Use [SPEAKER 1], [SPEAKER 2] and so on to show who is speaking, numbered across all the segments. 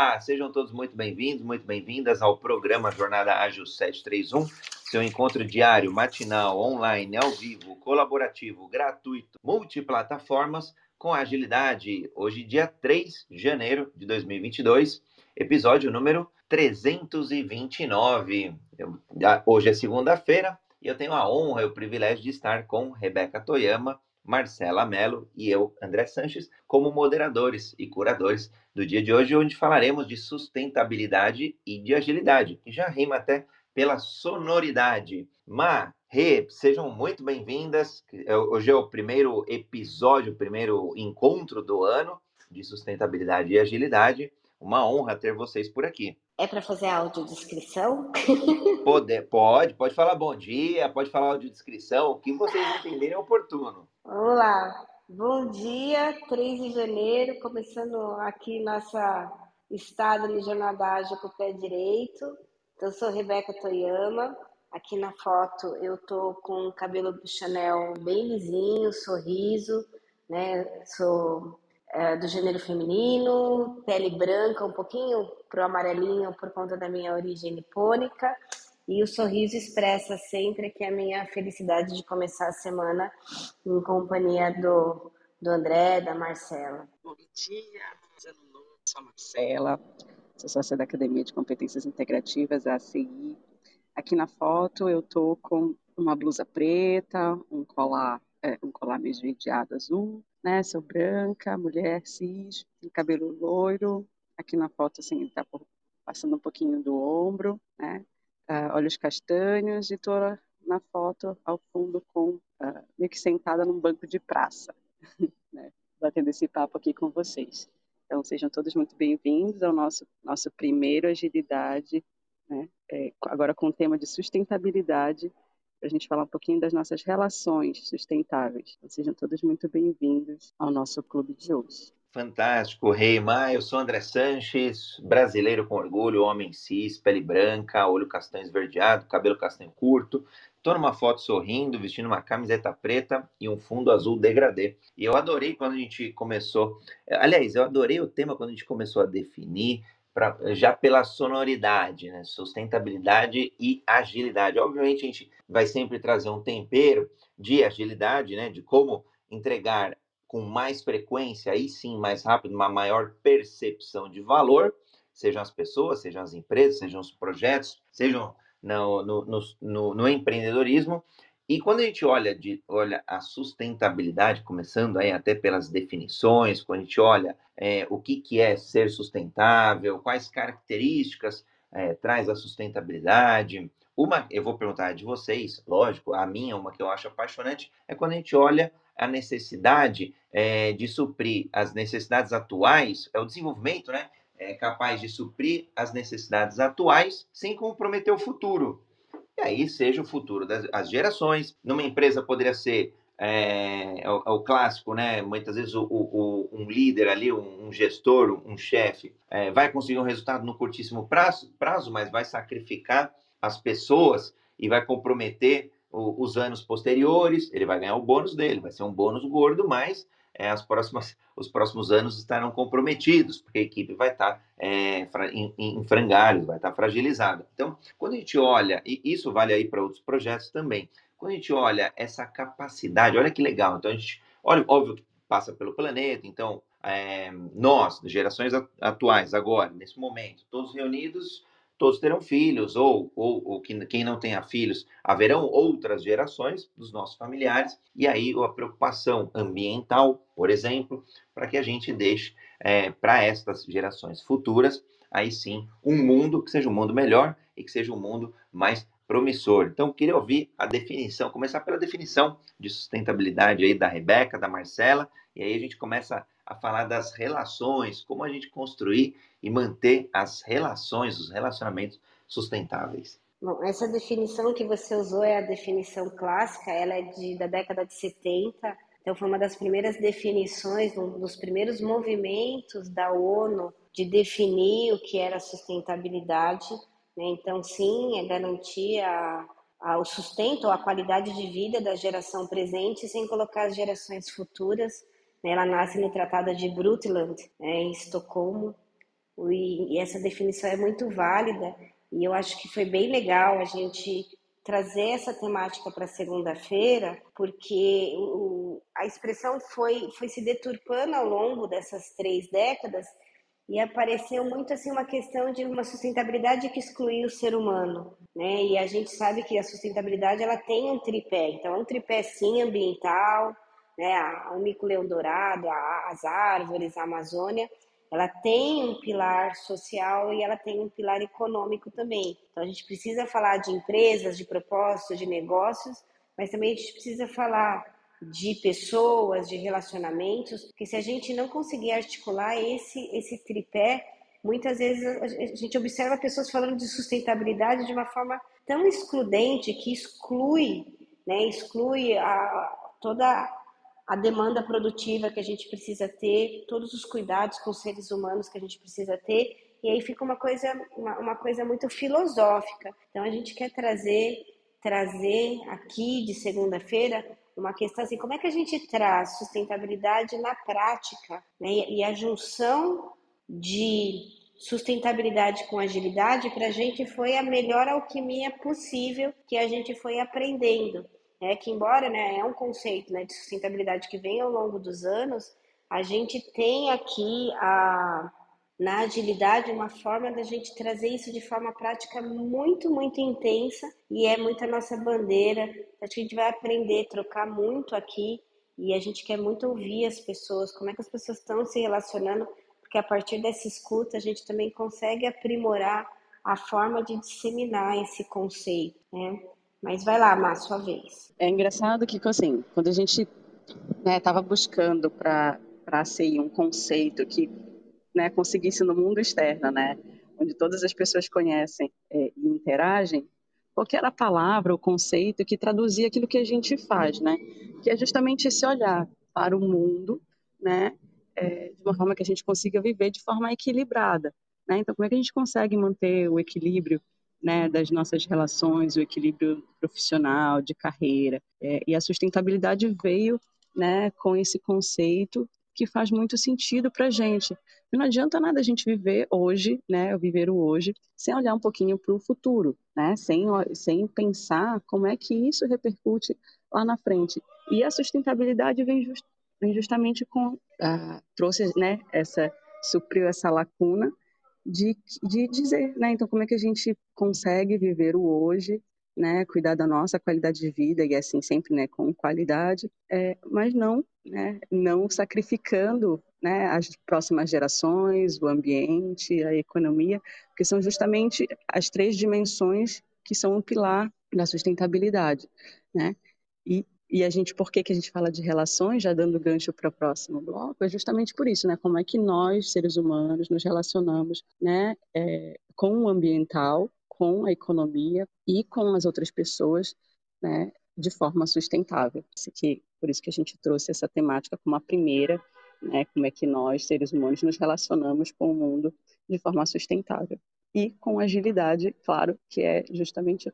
[SPEAKER 1] Olá, sejam todos muito bem-vindos, muito bem-vindas ao programa Jornada Ágil 731, seu encontro diário, matinal, online, ao vivo, colaborativo, gratuito, multiplataformas, com agilidade. Hoje, dia 3 de janeiro de 2022, episódio número 329. Hoje é segunda-feira e eu tenho a honra e o privilégio de estar com Rebeca Toyama, Marcela Mello e eu, André Sanches, como moderadores e curadores do dia de hoje, onde falaremos de sustentabilidade e de agilidade, que já rima até pela sonoridade. Ma, Rê, sejam muito bem-vindas. É, hoje é o primeiro episódio, o primeiro encontro do ano de sustentabilidade e agilidade. Uma honra ter vocês por aqui.
[SPEAKER 2] É para fazer audiodescrição?
[SPEAKER 1] Pode, pode, pode falar bom dia, pode falar audiodescrição, o que vocês entenderem é oportuno.
[SPEAKER 2] Vamos lá. Bom dia, 3 de janeiro, começando aqui nossa estado de jornada ágil com o pé direito. Então, eu sou Rebeca Toyama. Aqui na foto eu tô com o cabelo do Chanel bem lisinho, sorriso, né? Sou é, do gênero feminino, pele branca, um pouquinho pro amarelinho por conta da minha origem nipônica. E o sorriso expressa sempre que a minha felicidade de começar a semana em companhia do, do André, da Marcela.
[SPEAKER 3] Bom dia, sou a Marcela, sou sócia da Academia de Competências Integrativas, a ACI. Aqui na foto eu tô com uma blusa preta, um colar, é, um colar meio esverdeado azul, né? Sou branca, mulher cis, cabelo loiro. Aqui na foto, assim, ele tá passando um pouquinho do ombro, né? Uh, olhos castanhos e estou na foto ao fundo com uh, meio que sentada num banco de praça, né? batendo esse papo aqui com vocês. Então sejam todos muito bem-vindos ao nosso nosso primeiro agilidade, né? É, agora com o tema de sustentabilidade para a gente falar um pouquinho das nossas relações sustentáveis. Então, sejam todos muito bem-vindos ao nosso clube de hoje.
[SPEAKER 1] Fantástico, Rei Maia. Eu sou André Sanches, brasileiro com orgulho, homem cis, pele branca, olho castanho esverdeado, cabelo castanho curto. Estou numa foto sorrindo, vestindo uma camiseta preta e um fundo azul degradê. E eu adorei quando a gente começou. Aliás, eu adorei o tema quando a gente começou a definir pra, já pela sonoridade, né? sustentabilidade e agilidade. Obviamente, a gente vai sempre trazer um tempero de agilidade, né? de como entregar com mais frequência, aí sim, mais rápido, uma maior percepção de valor, sejam as pessoas, sejam as empresas, sejam os projetos, sejam no, no, no, no empreendedorismo, e quando a gente olha, de, olha a sustentabilidade, começando aí até pelas definições, quando a gente olha é, o que, que é ser sustentável, quais características é, traz a sustentabilidade. Uma, eu vou perguntar de vocês, lógico, a minha, uma que eu acho apaixonante, é quando a gente olha a necessidade é, de suprir as necessidades atuais, é o desenvolvimento, né? É capaz de suprir as necessidades atuais sem comprometer o futuro e aí seja o futuro das gerações. Numa empresa poderia ser é, é, o, é, o, clássico, né? Muitas vezes o, o, um líder ali, um, um gestor, um chefe, é, vai conseguir um resultado no curtíssimo prazo, prazo, mas vai sacrificar as pessoas e vai comprometer os anos posteriores. Ele vai ganhar o bônus dele, vai ser um bônus gordo, mas é, as próximas, os próximos anos estarão comprometidos, porque a equipe vai estar é, em, em frangalhos, vai estar fragilizada. Então, quando a gente olha, e isso vale aí para outros projetos também, quando a gente olha essa capacidade, olha que legal, então a gente, olha, óbvio que passa pelo planeta, então é, nós, gerações atuais, agora, nesse momento, todos reunidos, todos terão filhos, ou, ou, ou quem não tenha filhos, haverão outras gerações dos nossos familiares, e aí a preocupação ambiental, por exemplo, para que a gente deixe é, para estas gerações futuras, aí sim, um mundo que seja um mundo melhor e que seja um mundo mais promissor. Então, queria ouvir a definição, começar pela definição de sustentabilidade aí da Rebeca, da Marcela, e aí a gente começa a falar das relações, como a gente construir e manter as relações, os relacionamentos sustentáveis.
[SPEAKER 2] Bom, essa definição que você usou é a definição clássica, ela é de, da década de 70, então foi uma das primeiras definições, um dos primeiros movimentos da ONU de definir o que era sustentabilidade. Né? Então, sim, é garantir a, a, o sustento, a qualidade de vida da geração presente sem colocar as gerações futuras ela nasce no Tratado de Brundtland, né, em Estocolmo, e essa definição é muito válida, e eu acho que foi bem legal a gente trazer essa temática para segunda-feira, porque o, a expressão foi, foi se deturpando ao longo dessas três décadas e apareceu muito assim uma questão de uma sustentabilidade que excluía o ser humano, né? E a gente sabe que a sustentabilidade ela tem um tripé, então é um tripé sim ambiental, né? O mico-leão dourado, as árvores, a Amazônia, ela tem um pilar social e ela tem um pilar econômico também. Então a gente precisa falar de empresas, de propósitos, de negócios, mas também a gente precisa falar de pessoas, de relacionamentos, porque se a gente não conseguir articular esse esse tripé, muitas vezes a gente observa pessoas falando de sustentabilidade de uma forma tão excludente que exclui, né, exclui a, toda a demanda produtiva que a gente precisa ter, todos os cuidados com os seres humanos que a gente precisa ter, e aí fica uma coisa, uma, uma coisa muito filosófica. Então a gente quer trazer, trazer aqui de segunda-feira uma questão assim, como é que a gente traz sustentabilidade na prática, né? E a junção de sustentabilidade com agilidade para a gente foi a melhor alquimia possível que a gente foi aprendendo é que embora né, é um conceito né, de sustentabilidade que vem ao longo dos anos, a gente tem aqui a, na agilidade uma forma da gente trazer isso de forma prática muito, muito intensa e é muito a nossa bandeira. Acho que a gente vai aprender, trocar muito aqui e a gente quer muito ouvir as pessoas, como é que as pessoas estão se relacionando, porque a partir dessa escuta a gente também consegue aprimorar a forma de disseminar esse conceito, né? Mas vai lá, Má, sua vez.
[SPEAKER 3] É engraçado que, assim, quando a gente estava né, buscando para a CI um conceito que né, conseguisse no mundo externo, né, onde todas as pessoas conhecem é, e interagem, qual era a palavra, o conceito que traduzia aquilo que a gente faz, né? Que é justamente esse olhar para o mundo, né? É, de uma forma que a gente consiga viver de forma equilibrada, né? Então, como é que a gente consegue manter o equilíbrio né, das nossas relações, o equilíbrio profissional, de carreira. É, e a sustentabilidade veio né, com esse conceito que faz muito sentido para a gente. Não adianta nada a gente viver hoje, né, viver o hoje, sem olhar um pouquinho para o futuro, né, sem, sem pensar como é que isso repercute lá na frente. E a sustentabilidade vem, just, vem justamente com, ah, trouxe, né, essa, supriu essa lacuna de, de dizer, né? Então, como é que a gente consegue viver o hoje, né? Cuidar da nossa qualidade de vida e assim sempre, né? Com qualidade, é, mas não, né? Não sacrificando, né? As próximas gerações, o ambiente, a economia, que são justamente as três dimensões que são o pilar da sustentabilidade, né? E e a gente, por que, que a gente fala de relações, já dando gancho para o próximo bloco, é justamente por isso, né? Como é que nós, seres humanos, nos relacionamos, né? É, com o ambiental, com a economia e com as outras pessoas, né? De forma sustentável. Que, por isso que a gente trouxe essa temática como a primeira, né? Como é que nós, seres humanos, nos relacionamos com o mundo de forma sustentável. E com agilidade, claro, que é justamente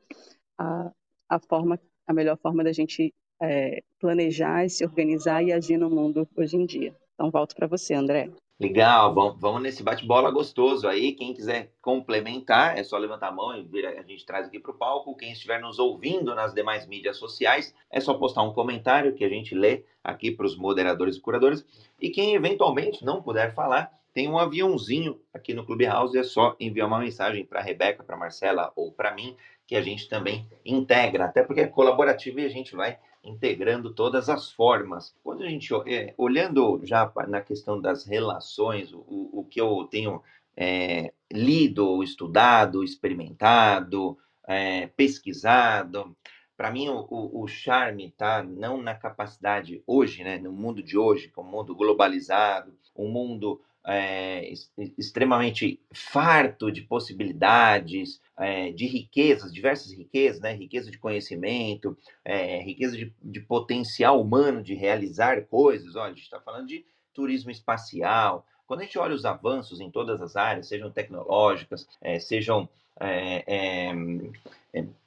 [SPEAKER 3] a, a forma a melhor forma da gente é, planejar, se organizar e agir no mundo hoje em dia. Então, volto para você, André.
[SPEAKER 1] Legal, vamos, vamos nesse bate-bola gostoso aí. Quem quiser complementar, é só levantar a mão e a gente traz aqui para o palco. Quem estiver nos ouvindo nas demais mídias sociais, é só postar um comentário que a gente lê aqui para os moderadores e curadores. E quem eventualmente não puder falar, tem um aviãozinho aqui no Clubhouse, é só enviar uma mensagem para a Rebeca, para Marcela ou para mim, que a gente também integra, até porque é colaborativo e a gente vai integrando todas as formas. Quando a gente, é, olhando já na questão das relações, o, o que eu tenho é, lido, estudado, experimentado, é, pesquisado, para mim o, o, charme está não na capacidade hoje, né, no mundo de hoje, com é um mundo globalizado, um mundo é, extremamente farto de possibilidades, é, de riquezas, diversas riquezas, né? riqueza de conhecimento, é, riqueza de, de, potencial humano de realizar coisas. Olha, a gente está falando de turismo espacial, quando a gente olha os avanços em todas as áreas, sejam tecnológicas, é, sejam é, é,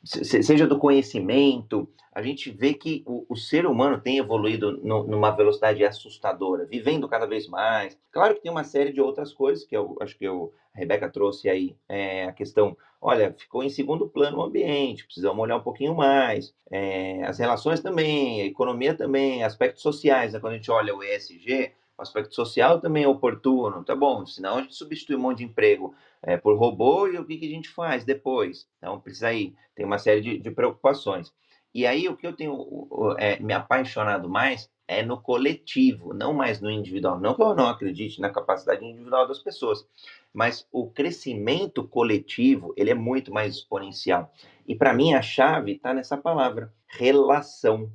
[SPEAKER 1] seja do conhecimento, a gente vê que o, o ser humano tem evoluído no, numa velocidade assustadora, vivendo cada vez mais. Claro que tem uma série de outras coisas que eu acho que eu, a Rebeca trouxe aí é, a questão, olha, ficou em segundo plano o ambiente, precisamos olhar um pouquinho mais. É, as relações também, a economia também, aspectos sociais, né? quando a gente olha o ESG, o aspecto social também é oportuno, tá bom, senão a gente substitui um monte de emprego é, por robô e o que, que a gente faz depois? Então, precisa aí, tem uma série de, de preocupações. E aí, o que eu tenho é, me apaixonado mais é no coletivo, não mais no individual. Não que eu não acredite na capacidade individual das pessoas, mas o crescimento coletivo, ele é muito mais exponencial. E para mim, a chave está nessa palavra, relação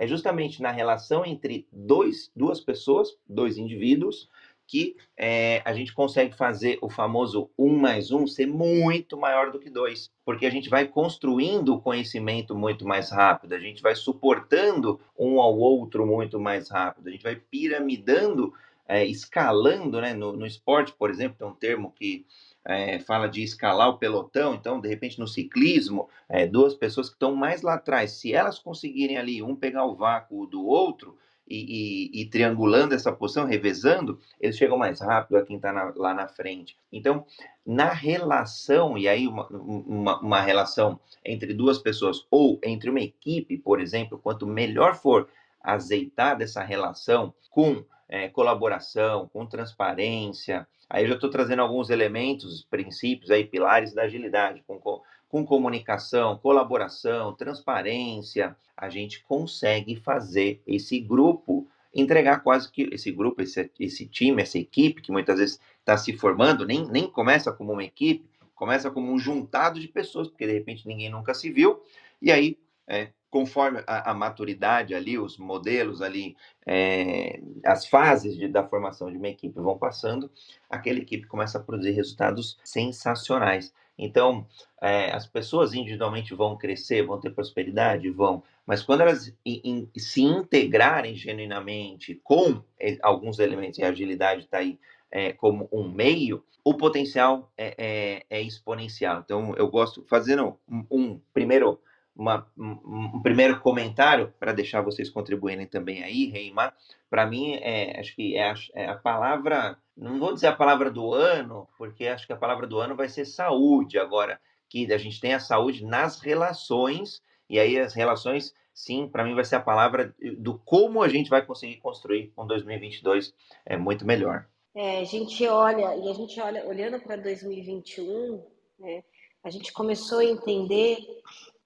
[SPEAKER 1] é justamente na relação entre dois, duas pessoas, dois indivíduos, que é, a gente consegue fazer o famoso um mais um ser muito maior do que dois, porque a gente vai construindo o conhecimento muito mais rápido, a gente vai suportando um ao outro muito mais rápido, a gente vai piramidando, é, escalando, né? No, no esporte, por exemplo, tem um termo que é, fala de escalar o pelotão, então, de repente, no ciclismo, é, duas pessoas que estão mais lá atrás, se elas conseguirem ali, um pegar o vácuo do outro e, e, e triangulando essa posição, revezando, eles chegam mais rápido a quem está lá na frente. Então, na relação, e aí uma, uma, uma relação entre duas pessoas ou entre uma equipe, por exemplo, quanto melhor for azeitar essa relação com é, colaboração, com transparência. Aí eu já estou trazendo alguns elementos, princípios aí, pilares da agilidade, com, com comunicação, colaboração, transparência, a gente consegue fazer esse grupo entregar quase que esse grupo, esse, esse time, essa equipe que muitas vezes está se formando, nem, nem começa como uma equipe, começa como um juntado de pessoas, porque de repente ninguém nunca se viu, e aí é, conforme a, a, maturidade ali, os modelos ali, é, as fases de, da formação de uma equipe vão passando, aquela equipe começa a produzir resultados sensacionais. Então, é, as pessoas individualmente vão crescer, vão ter prosperidade, vão, mas quando elas in, in, se integrarem genuinamente com alguns elementos, e a agilidade está aí é, como um meio, o potencial é, é, é, exponencial. Então, eu gosto, fazendo um, um primeiro uma, um, primeiro comentário para deixar vocês contribuírem também aí, Reimar. Para mim, é, acho que é a, é a, palavra, não vou dizer a palavra do ano, porque acho que a palavra do ano vai ser saúde agora, que a gente tem a saúde nas relações, e aí as relações, sim, para mim vai ser a palavra do como a gente vai conseguir construir um 2022 é muito melhor.
[SPEAKER 2] É, a gente olha, e a gente olha, olhando para 2021, né, a gente começou a entender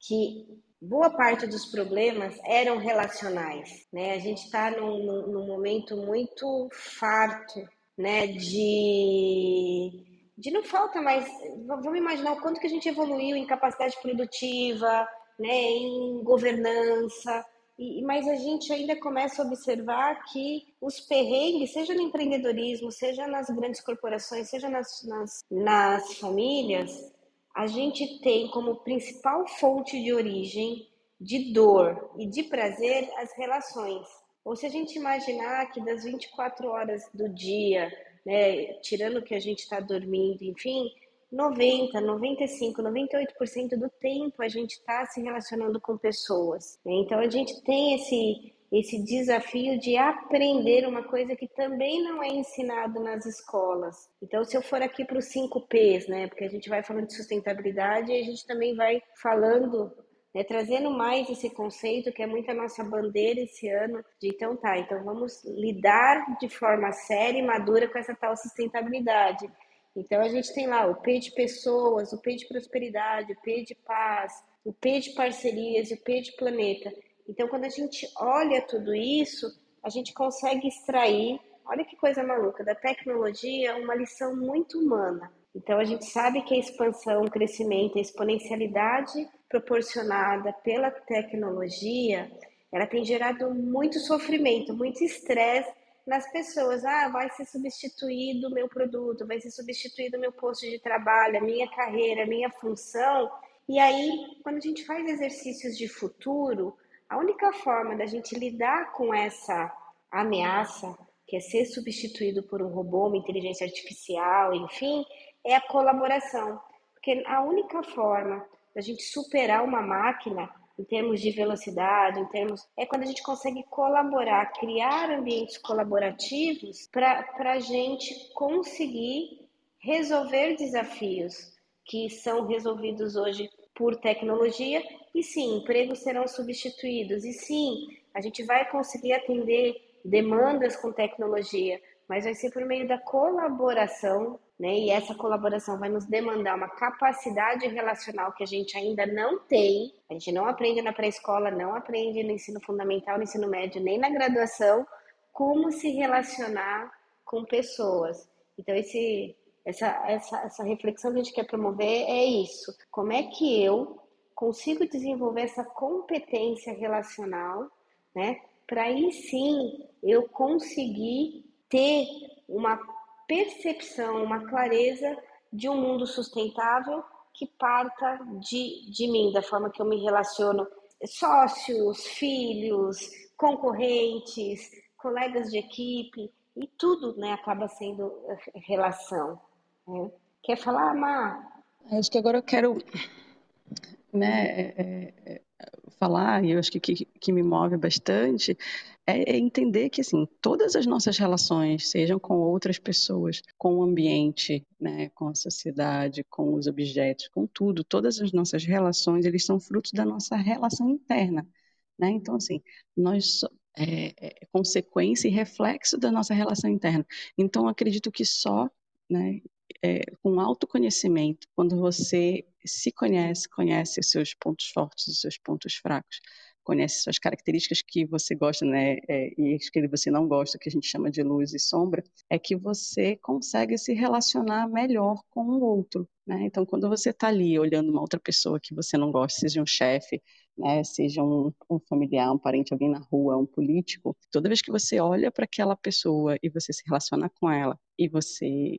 [SPEAKER 2] que boa parte dos problemas eram relacionais, né? A gente está num, num, num, momento muito farto, né? De, de não falta mais. Vamos imaginar o quanto que a gente evoluiu em capacidade produtiva, né? Em governança. E, mas a gente ainda começa a observar que os perrengues, seja no empreendedorismo, seja nas grandes corporações, seja nas, nas, nas famílias, a gente tem como principal fonte de origem de dor e de prazer as relações. Ou se a gente imaginar que das 24 horas do dia, né, tirando que a gente está dormindo, enfim, 90, 95, 98% do tempo a gente está se relacionando com pessoas. Né? Então a gente tem esse esse desafio de aprender uma coisa que também não é ensinado nas escolas. Então, se eu for aqui para os 5 P's, né, porque a gente vai falando de sustentabilidade e a gente também vai falando, né, trazendo mais esse conceito que é muito a nossa bandeira esse ano, de então tá, então vamos lidar de forma séria e madura com essa tal sustentabilidade. Então, a gente tem lá o P de pessoas, o P de prosperidade, o P de paz, o P de parcerias e o P de planeta. Então, quando a gente olha tudo isso, a gente consegue extrair, olha que coisa maluca, da tecnologia uma lição muito humana. Então, a gente sabe que a expansão, o crescimento, a exponencialidade proporcionada pela tecnologia, ela tem gerado muito sofrimento, muito estresse nas pessoas. Ah, vai ser substituído o meu produto, vai ser substituído o meu posto de trabalho, a minha carreira, a minha função. E aí, quando a gente faz exercícios de futuro, a única forma da gente lidar com essa ameaça, que é ser substituído por um robô, uma inteligência artificial, enfim, é a colaboração. Porque a única forma da gente superar uma máquina em termos de velocidade, em termos é quando a gente consegue colaborar, criar ambientes colaborativos para a gente conseguir resolver desafios que são resolvidos hoje por tecnologia e sim, empregos serão substituídos e sim, a gente vai conseguir atender demandas com tecnologia, mas vai ser por meio da colaboração, né? E essa colaboração vai nos demandar uma capacidade relacional que a gente ainda não tem. A gente não aprende na pré-escola, não aprende no ensino fundamental, no ensino médio, nem na graduação, como se relacionar com pessoas. Então, esse, essa, essa, essa reflexão que a gente quer promover é isso. Como é que eu consigo desenvolver essa competência relacional, né? Para aí sim eu conseguir ter uma percepção, uma clareza de um mundo sustentável que parta de, de mim, da forma que eu me relaciono, sócios, filhos, concorrentes, colegas de equipe, e tudo né, acaba sendo relação. Né? Quer falar, Mar?
[SPEAKER 3] Acho que agora eu quero né, é, é, falar, e eu acho que, que, que me move bastante, é, é, entender que assim todas as nossas relações, sejam com outras pessoas, com o ambiente, né, com a sociedade, com os objetos, com tudo, todas as nossas relações, eles são frutos da nossa relação interna, né? Então assim, nós é, é consequência e reflexo da nossa relação interna. Então acredito que só né, é, com autoconhecimento, quando você se conhece, conhece os seus pontos fortes, os seus pontos fracos, conhece suas características que você gosta, né, é, e as que você não gosta, que a gente chama de luz e sombra, é que você consegue se relacionar melhor com o outro, né? Então, quando você está ali olhando uma outra pessoa que você não gosta, seja um chefe, né, seja um, um, familiar, um parente, alguém na rua, um político, toda vez que você olha para aquela pessoa e você se relaciona com ela e você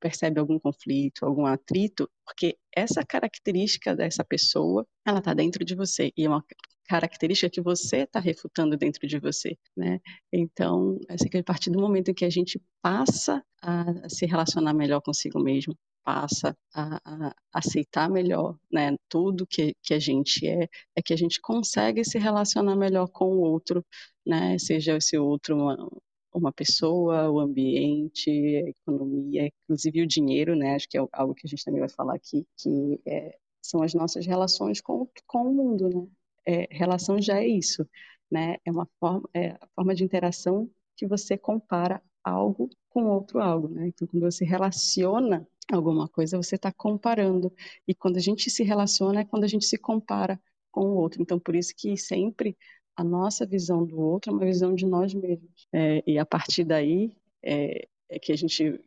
[SPEAKER 3] percebe algum conflito, algum atrito, porque essa característica dessa pessoa, ela está dentro de você e é uma característica que você está refutando dentro de você, né? Então, que a partir do momento em que a gente passa a se relacionar melhor consigo mesmo, passa a, a, aceitar melhor, né, tudo que, que a gente é, é que a gente consegue se relacionar melhor com o outro, né, seja esse outro uma, uma pessoa, o ambiente, a economia, inclusive o dinheiro, né? Acho que é algo que a gente também vai falar aqui, que é, são as nossas relações com, com o mundo, né? É, relação já é isso, né? É uma forma, é a forma de interação que você compara algo com outro algo, né? Então, quando você relaciona alguma coisa, você está comparando. E quando a gente se relaciona é quando a gente se compara com o outro. Então, por isso que sempre a nossa visão do outro é uma visão de nós mesmos. É, e a partir daí é, é que a gente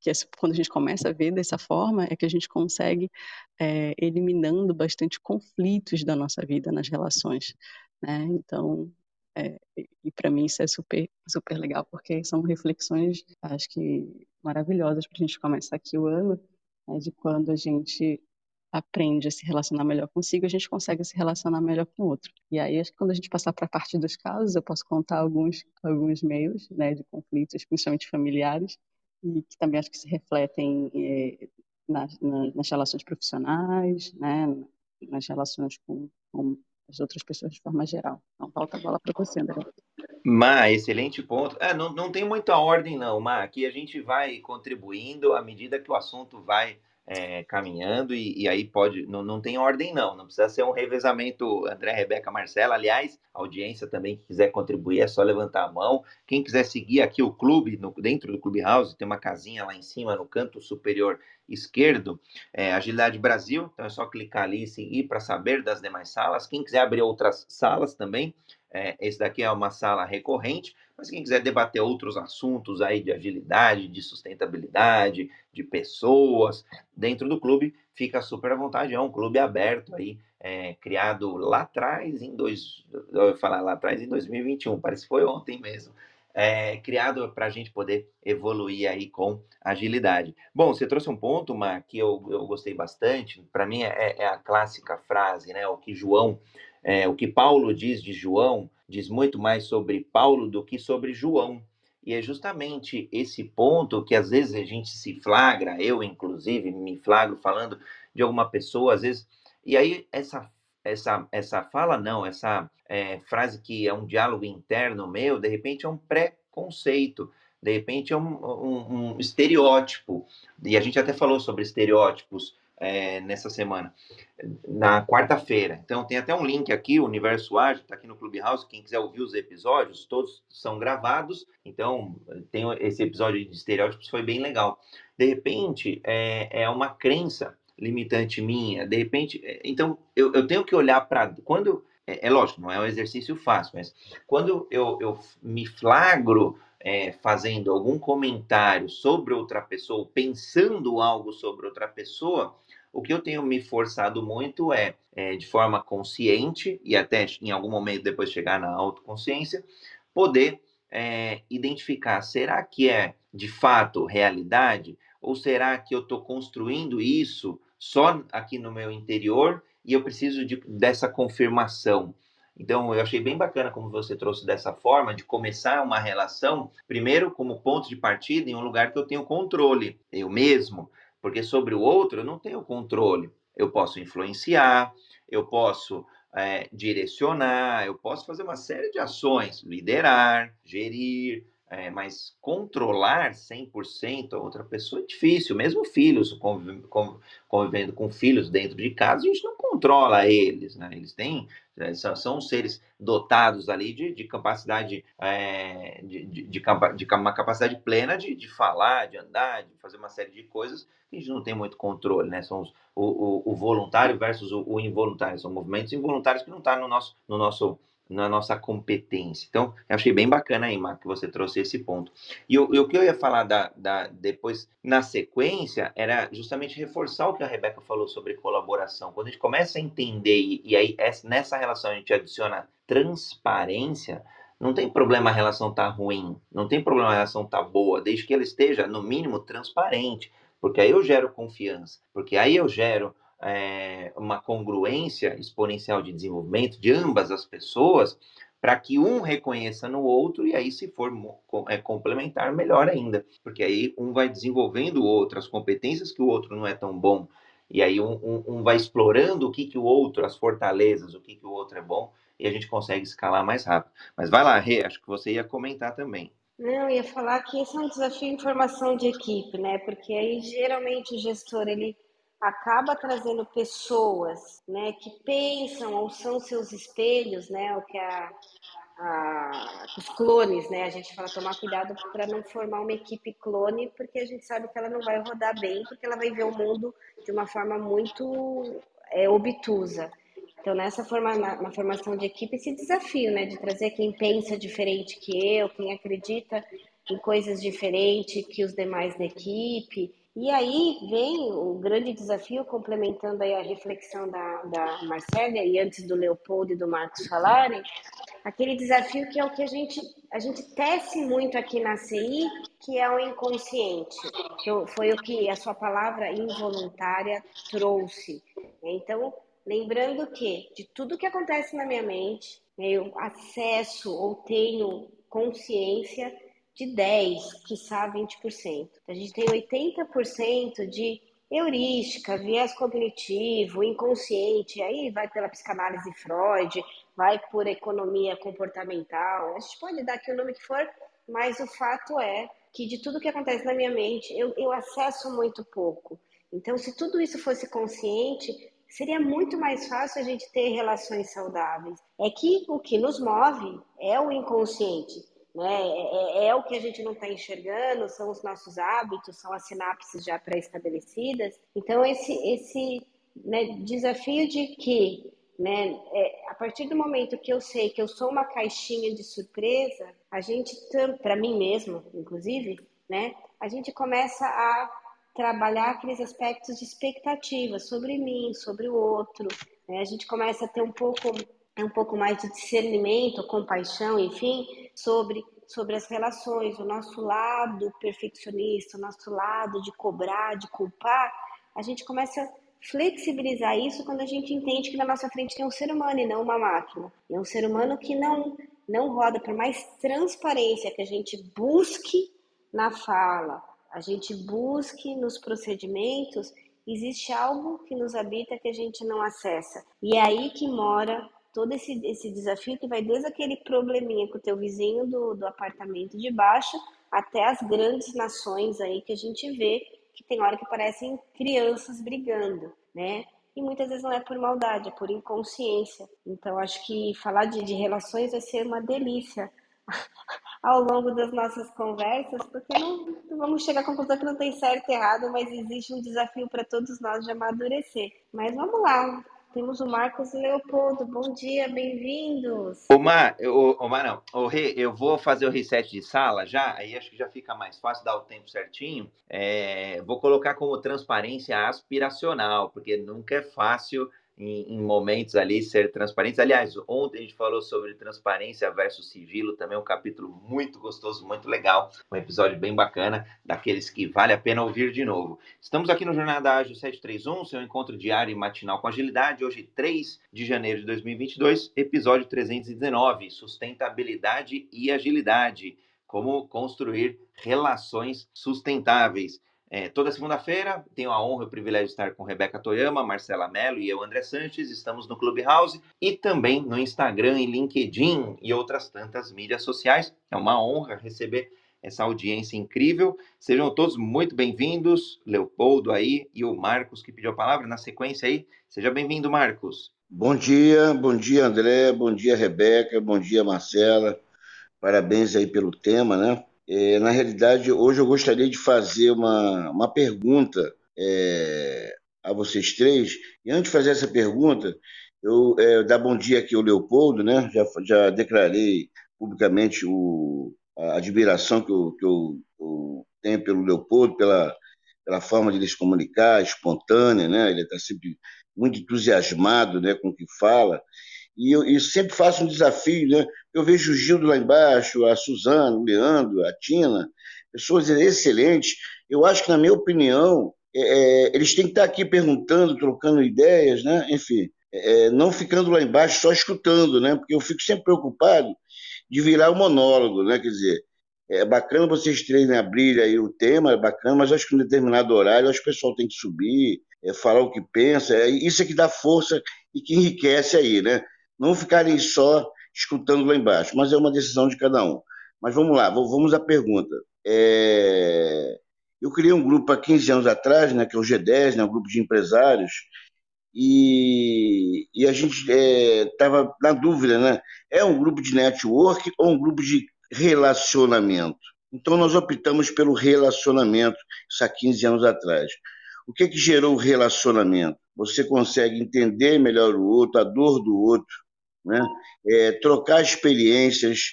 [SPEAKER 3] que quando a gente começa a ver dessa forma é que a gente consegue é, eliminando bastante conflitos da nossa vida nas relações, né? Então, é, e para mim isso é super super legal porque são reflexões acho que maravilhosas para a gente começar aqui o ano né, de quando a gente aprende a se relacionar melhor consigo, a gente consegue se relacionar melhor com o outro. E aí, acho que quando a gente passar para a parte dos casos, eu posso contar alguns, alguns meios né, de conflitos, principalmente familiares, e que também acho que se refletem eh, nas, nas, relações profissionais, né, nas relações com, com as outras pessoas de forma geral. Então, volta a bola para você, André.
[SPEAKER 1] Má, excelente ponto. É, não, não tem muita ordem, não, Má. Aqui a gente vai contribuindo à medida que o assunto vai é, caminhando e, e, aí pode, não, não tem ordem não, não precisa ser um revezamento André, Rebeca, Marcela, aliás, audiência também que quiser contribuir é só levantar a mão, quem quiser seguir aqui o clube, no, dentro do Clubhouse, tem uma casinha lá em cima no canto superior esquerdo, é, Agilidade Brasil, então é só clicar ali e seguir para saber das demais salas, quem quiser abrir outras salas também, é, esse daqui é uma sala recorrente, mas quem quiser debater outros assuntos aí de agilidade, de sustentabilidade, de pessoas dentro do clube, fica super à vontade. É um clube aberto aí, é, criado lá atrás, em dois, eu falar lá atrás, em 2021, parece que foi ontem mesmo. É, criado para a gente poder evoluir aí com agilidade. Bom, você trouxe um ponto, Mar, que eu, eu gostei bastante. Para mim é, é, a clássica frase, né? O que João é, o que Paulo diz de João diz muito mais sobre Paulo do que sobre João. E é justamente esse ponto que às vezes a gente se flagra, eu inclusive me flagro falando de alguma pessoa, às vezes, e aí essa essa essa fala não, essa é, frase que é um diálogo interno meu, de repente é um pré-conceito, de repente é um, um, um, estereótipo. E a gente até falou sobre estereótipos é, nessa semana, na quarta-feira. Então tem até um link aqui, o Universo Ágil, está aqui no Clubhouse. Quem quiser ouvir os episódios, todos são gravados. Então tem esse episódio de estereótipos, foi bem legal. De repente, é, é uma crença limitante minha. De repente, é, então eu, eu tenho que olhar para. Quando. É, é, lógico, não é um exercício fácil, mas quando eu, eu me flagro é, fazendo algum comentário sobre outra pessoa, pensando algo sobre outra pessoa, o que eu tenho me forçado muito é, é, de forma consciente e até em algum momento depois chegar na autoconsciência, poder é, identificar: será que é de fato realidade? Ou será que eu estou construindo isso só aqui no meu interior e eu preciso de, dessa confirmação? Então, eu achei bem bacana como você trouxe dessa forma, de começar uma relação, primeiro como ponto de partida em um lugar que eu tenho controle, eu mesmo. Porque sobre o outro eu não tenho controle. Eu posso influenciar, eu posso é, direcionar, eu posso fazer uma série de ações, liderar, gerir, é, mas controlar 100% a outra pessoa é difícil. Mesmo filhos, convivendo com filhos dentro de casa, a gente não controla eles, né? Eles têm é, são, são seres dotados ali de, de capacidade, é, de, de, de, de, uma capacidade plena de, de falar, de andar, de fazer uma série de coisas que a gente não tem muito controle, né? São os, o, o, o voluntário versus o, o, involuntário, são movimentos involuntários que não estão tá no nosso, no nosso na nossa competência. Então, eu achei bem bacana aí, Marco, que você trouxe esse ponto. E o, e o que eu ia falar da, da, depois, na sequência, era justamente reforçar o que a Rebeca falou sobre colaboração. Quando a gente começa a entender, e, e aí nessa relação a gente adiciona transparência, não tem problema a relação estar tá ruim, não tem problema a relação estar tá boa, desde que ela esteja, no mínimo, transparente. Porque aí eu gero confiança, porque aí eu gero é, uma congruência exponencial de desenvolvimento de ambas as pessoas, para que um reconheça no outro e aí, se for é, complementar, melhor ainda, porque aí um vai desenvolvendo o outro, as competências que o outro não é tão bom, e aí um, um, um vai explorando o que, que o outro, as fortalezas, o que, que o outro é bom, e a gente consegue escalar mais rápido. Mas vai lá, Rê, acho que você ia comentar também.
[SPEAKER 2] Não, ia falar que esse é um desafio de formação de equipe, né? Porque aí geralmente o gestor ele acaba trazendo pessoas né, que pensam ou são seus espelhos, né, o que a, a, os clones, né, a gente fala tomar cuidado para não formar uma equipe clone, porque a gente sabe que ela não vai rodar bem, porque ela vai ver o mundo de uma forma muito é, obtusa. Então, nessa forma, na, na, formação de equipe, esse desafio, né, de trazer quem pensa diferente que eu, quem acredita em coisas diferentes que os demais da equipe, e aí vem o grande desafio, complementando aí a reflexão da, da Marcélia e antes do Leopoldo e do Marcos falarem, aquele desafio que é o que a gente, a gente tece muito aqui na CI, que é o inconsciente, que foi o que a sua palavra involuntária trouxe. Então, lembrando que de tudo que acontece na minha mente, eu acesso ou tenho consciência de 10, quiçá 20%. A gente tem 80% de heurística, viés cognitivo, inconsciente, aí vai pela psicanálise Freud, vai por economia comportamental. A gente pode dar aqui o nome que for, mas o fato é que de tudo que acontece na minha mente, eu, eu acesso muito pouco. Então, se tudo isso fosse consciente, seria muito mais fácil a gente ter relações saudáveis. É que o que nos move é o inconsciente né? É, é, é o que a gente não está enxergando, são os nossos hábitos, são as sinapses já pré-estabelecidas. Então, esse, esse né, desafio de que, né, é, a partir do momento que eu sei que eu sou uma caixinha de surpresa, a gente, para mim mesmo, inclusive, né, a gente começa a trabalhar aqueles aspectos de expectativa sobre mim, sobre o outro. Né? A gente começa a ter um pouco um pouco mais de discernimento, compaixão, enfim, sobre, sobre as relações, o nosso lado perfeccionista, o nosso lado de cobrar, de culpar, a gente começa a flexibilizar isso quando a gente entende que na nossa frente tem um ser humano e não uma máquina. É um ser humano que não não roda, por mais transparência que a gente busque na fala, a gente busque nos procedimentos, existe algo que nos habita que a gente não acessa. E é aí que mora todo esse, esse desafio que vai desde aquele probleminha com o teu vizinho do, do apartamento de baixo até as grandes nações aí que a gente vê que tem hora que parecem crianças brigando, né? E muitas vezes não é por maldade, é por inconsciência. Então, acho que falar de, de relações vai ser uma delícia ao longo das nossas conversas, porque não, não, vamos chegar à conclusão que não tem certo e errado, mas existe um desafio para todos nós de amadurecer. Mas vamos lá, temos o Marcos Leopoldo. Bom dia, bem-vindos.
[SPEAKER 1] Omar, Omar não. O Rê, eu vou fazer o reset de sala já, aí acho que já fica mais fácil dar o tempo certinho. É, vou colocar como transparência aspiracional, porque nunca é fácil em, em, momentos ali ser transparentes. Aliás, ontem a gente falou sobre transparência versus sigilo, também um capítulo muito gostoso, muito legal, um episódio bem bacana, daqueles que vale a pena ouvir de novo. Estamos aqui no Jornada Ágil 731, seu encontro diário e matinal com agilidade, hoje 3 de janeiro de 2022, episódio 319, sustentabilidade e agilidade, como construir relações sustentáveis. É, toda segunda-feira tenho a honra e o privilégio de estar com Rebeca Toyama, Marcela Mello e eu, André Sanches. Estamos no Clubhouse e também no Instagram e LinkedIn e outras tantas mídias sociais. É uma honra receber essa audiência incrível. Sejam todos muito bem-vindos. Leopoldo aí e o Marcos que pediu a palavra na sequência aí. Seja bem-vindo, Marcos.
[SPEAKER 4] Bom dia, bom dia, André, bom dia, Rebeca, bom dia, Marcela. Parabéns aí pelo tema, né? É, na realidade, hoje eu gostaria de fazer uma, uma pergunta é, a vocês três. E antes de fazer essa pergunta, eu é, dar bom dia aqui ao Leopoldo, né? Já, já declarei publicamente o, a admiração que eu, que eu, eu tenho pelo Leopoldo, pela, pela forma de ele se comunicar, espontânea, né? Ele está sempre muito entusiasmado né, com o que fala. E eu e sempre faço um desafio, né? Eu vejo o Gildo lá embaixo, a Suzana, o Leandro, a Tina, pessoas excelentes. Eu acho que, na minha opinião, é, é, eles têm que estar aqui perguntando, trocando ideias, né? Enfim, é, não ficando lá embaixo só escutando, né? Porque eu fico sempre preocupado de virar um monólogo, né? Quer dizer, é bacana vocês três abrir aí o tema, é bacana, mas acho que em determinado horário acho que o pessoal tem que subir, é, falar o que pensa, é, isso é que dá força e que enriquece aí, né? não ficarem só escutando lá embaixo, mas é uma decisão de cada um. Mas vamos lá, vamos à pergunta. É... Eu criei um grupo há 15 anos atrás, né, que é o G10, né, um grupo de empresários, e, e a gente estava é, na dúvida, né? É um grupo de network ou um grupo de relacionamento? Então nós optamos pelo relacionamento, isso há 15 anos atrás. O que, que gerou o relacionamento? Você consegue entender melhor o outro, a dor do outro, né? É, trocar experiências,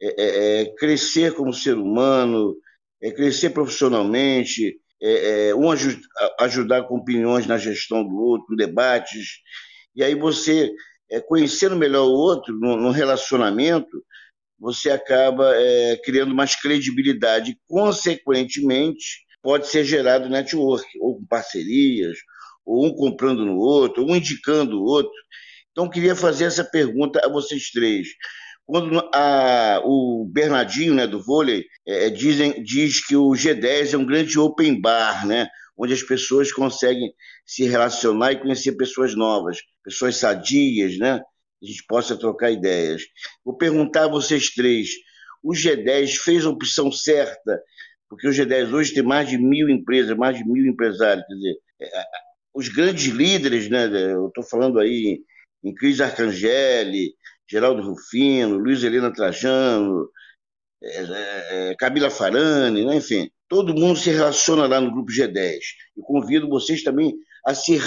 [SPEAKER 4] é, é, é, crescer como ser humano, é, crescer profissionalmente, é, um aj ajudar com opiniões na gestão do outro, debates. E aí você, conhecendo melhor o outro no, no relacionamento, você acaba criando mais credibilidade. Consequentemente, pode ser gerado network, ou com parcerias, ou um comprando no outro, um indicando o outro. Então, queria fazer essa pergunta a vocês três. Quando a, o Bernardinho, né, do vôlei, é, dizem, diz que o G10 é um grande open bar, né, onde as pessoas conseguem se relacionar e conhecer pessoas novas, pessoas sadias, né, a gente possa trocar ideias. Vou perguntar a vocês três, o G10 fez a opção certa? Porque o G10 hoje tem mais de mil empresas, mais de mil empresários, quer dizer, é, os grandes líderes, né, eu estou falando aí em Cris Arcangeli, Geraldo Rufino, Luiz Helena Trajano, é, é, é, Camila Farani, né? enfim, todo mundo se relaciona lá no grupo G10. Eu convido vocês também a se,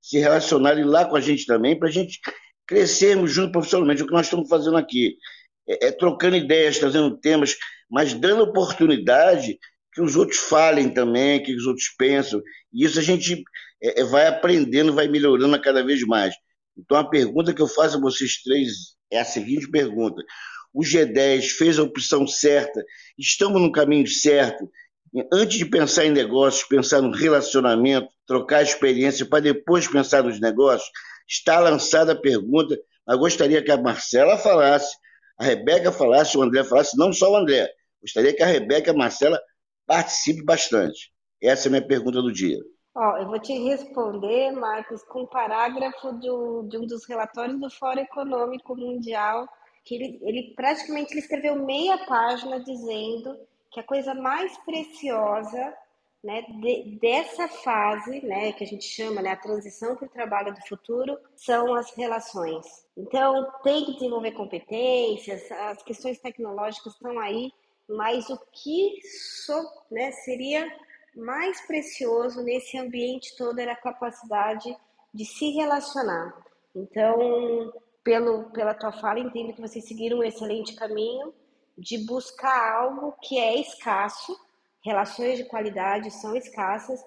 [SPEAKER 4] se relacionarem lá com a gente também, para a gente crescermos junto profissionalmente. O que nós estamos fazendo aqui é, é trocando ideias, trazendo temas, mas dando oportunidade que os outros falem também, que os outros pensam. E isso a gente é, é vai aprendendo, vai melhorando cada vez mais. Então, a pergunta que eu faço a vocês três é a seguinte pergunta: o G10 fez a opção certa? Estamos no caminho certo? Antes de pensar em negócios, pensar no relacionamento, trocar experiência para depois pensar nos negócios, está lançada a pergunta. Mas gostaria que a Marcela falasse, a Rebeca falasse, o André falasse, não só o André. Gostaria que a Rebeca e a Marcela participe bastante. Essa é a minha pergunta do dia.
[SPEAKER 2] Ó, eu vou te responder, Marcos, com um parágrafo do, de um dos relatórios do Fórum Econômico Mundial, que ele, ele praticamente ele escreveu meia página dizendo que a coisa mais preciosa né, de, dessa fase, né, que a gente chama né, a transição para o trabalho do futuro, são as relações. Então, tem que desenvolver competências, as questões tecnológicas estão aí, mas o que so, né, seria mais precioso nesse ambiente todo era a capacidade de se relacionar. Então, pelo, pela tua fala, entendo que vocês seguiram um excelente caminho de buscar algo que é escasso, relações de qualidade são escassas,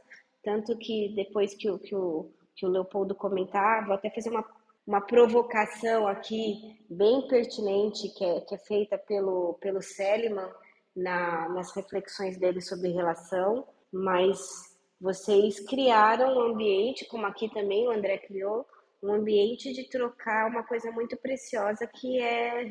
[SPEAKER 2] tanto que depois que o, que o, que o Leopoldo comentar, vou até fazer uma, uma provocação aqui bem pertinente, que é, que é feita pelo, pelo Seliman na, nas reflexões dele sobre relação, mas vocês criaram um ambiente, como aqui também o André criou, um ambiente de trocar uma coisa muito preciosa que é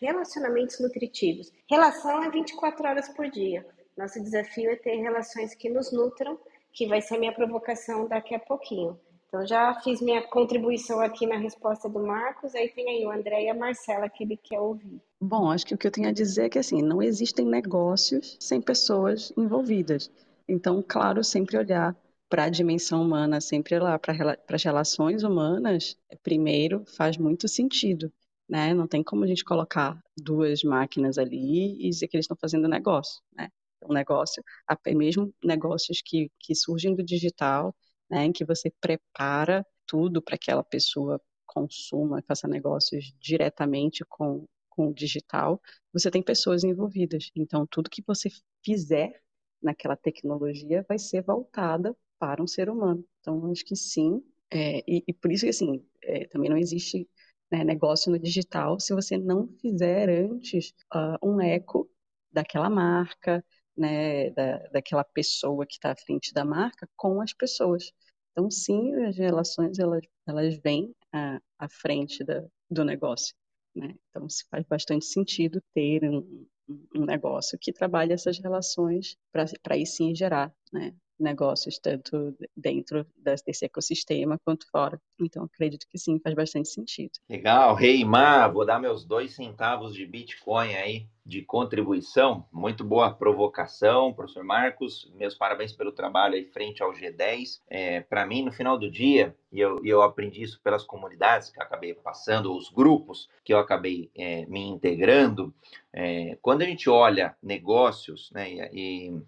[SPEAKER 2] relacionamentos nutritivos. Relação é 24 horas por dia. Nosso desafio é ter relações que nos nutram, que vai ser minha provocação daqui a pouquinho. Então, já fiz minha contribuição aqui na resposta do Marcos, aí tem aí o André e a Marcela que ele quer ouvir.
[SPEAKER 3] Bom, acho que o que eu tenho a dizer é que, assim, não existem negócios sem pessoas envolvidas. Então, claro, sempre olhar para a dimensão humana, sempre lá para as relações humanas, primeiro faz muito sentido. Né? Não tem como a gente colocar duas máquinas ali e dizer que eles estão fazendo negócio. Né? um negócio, até mesmo negócios que, que surgem do digital, né, em que você prepara tudo para que aquela pessoa consuma, faça negócios diretamente com, com o digital, você tem pessoas envolvidas. Então, tudo que você fizer naquela tecnologia vai ser voltada para um ser humano. Então, acho que sim. É, e, e, por isso que, assim, é, também não existe né, negócio no digital se você não fizer antes uh, um eco daquela marca, né, da, daquela pessoa que está à frente da marca com as pessoas. Então, sim, as relações elas, elas vêm à, à frente da, do negócio. Né? Então, se faz bastante sentido ter um, um negócio que trabalhe essas relações para aí sim gerar né, negócios, tanto dentro desse ecossistema quanto fora. Então, acredito que sim, faz bastante sentido.
[SPEAKER 1] Legal, Reimar, vou dar meus dois centavos de Bitcoin aí de contribuição. Muito boa provocação, professor Marcos. Meus parabéns pelo trabalho aí frente ao G10. É, Para mim, no final do dia, e eu, eu aprendi isso pelas comunidades que acabei passando, os grupos que eu acabei é, me integrando, é, quando a gente olha negócios, né, e, e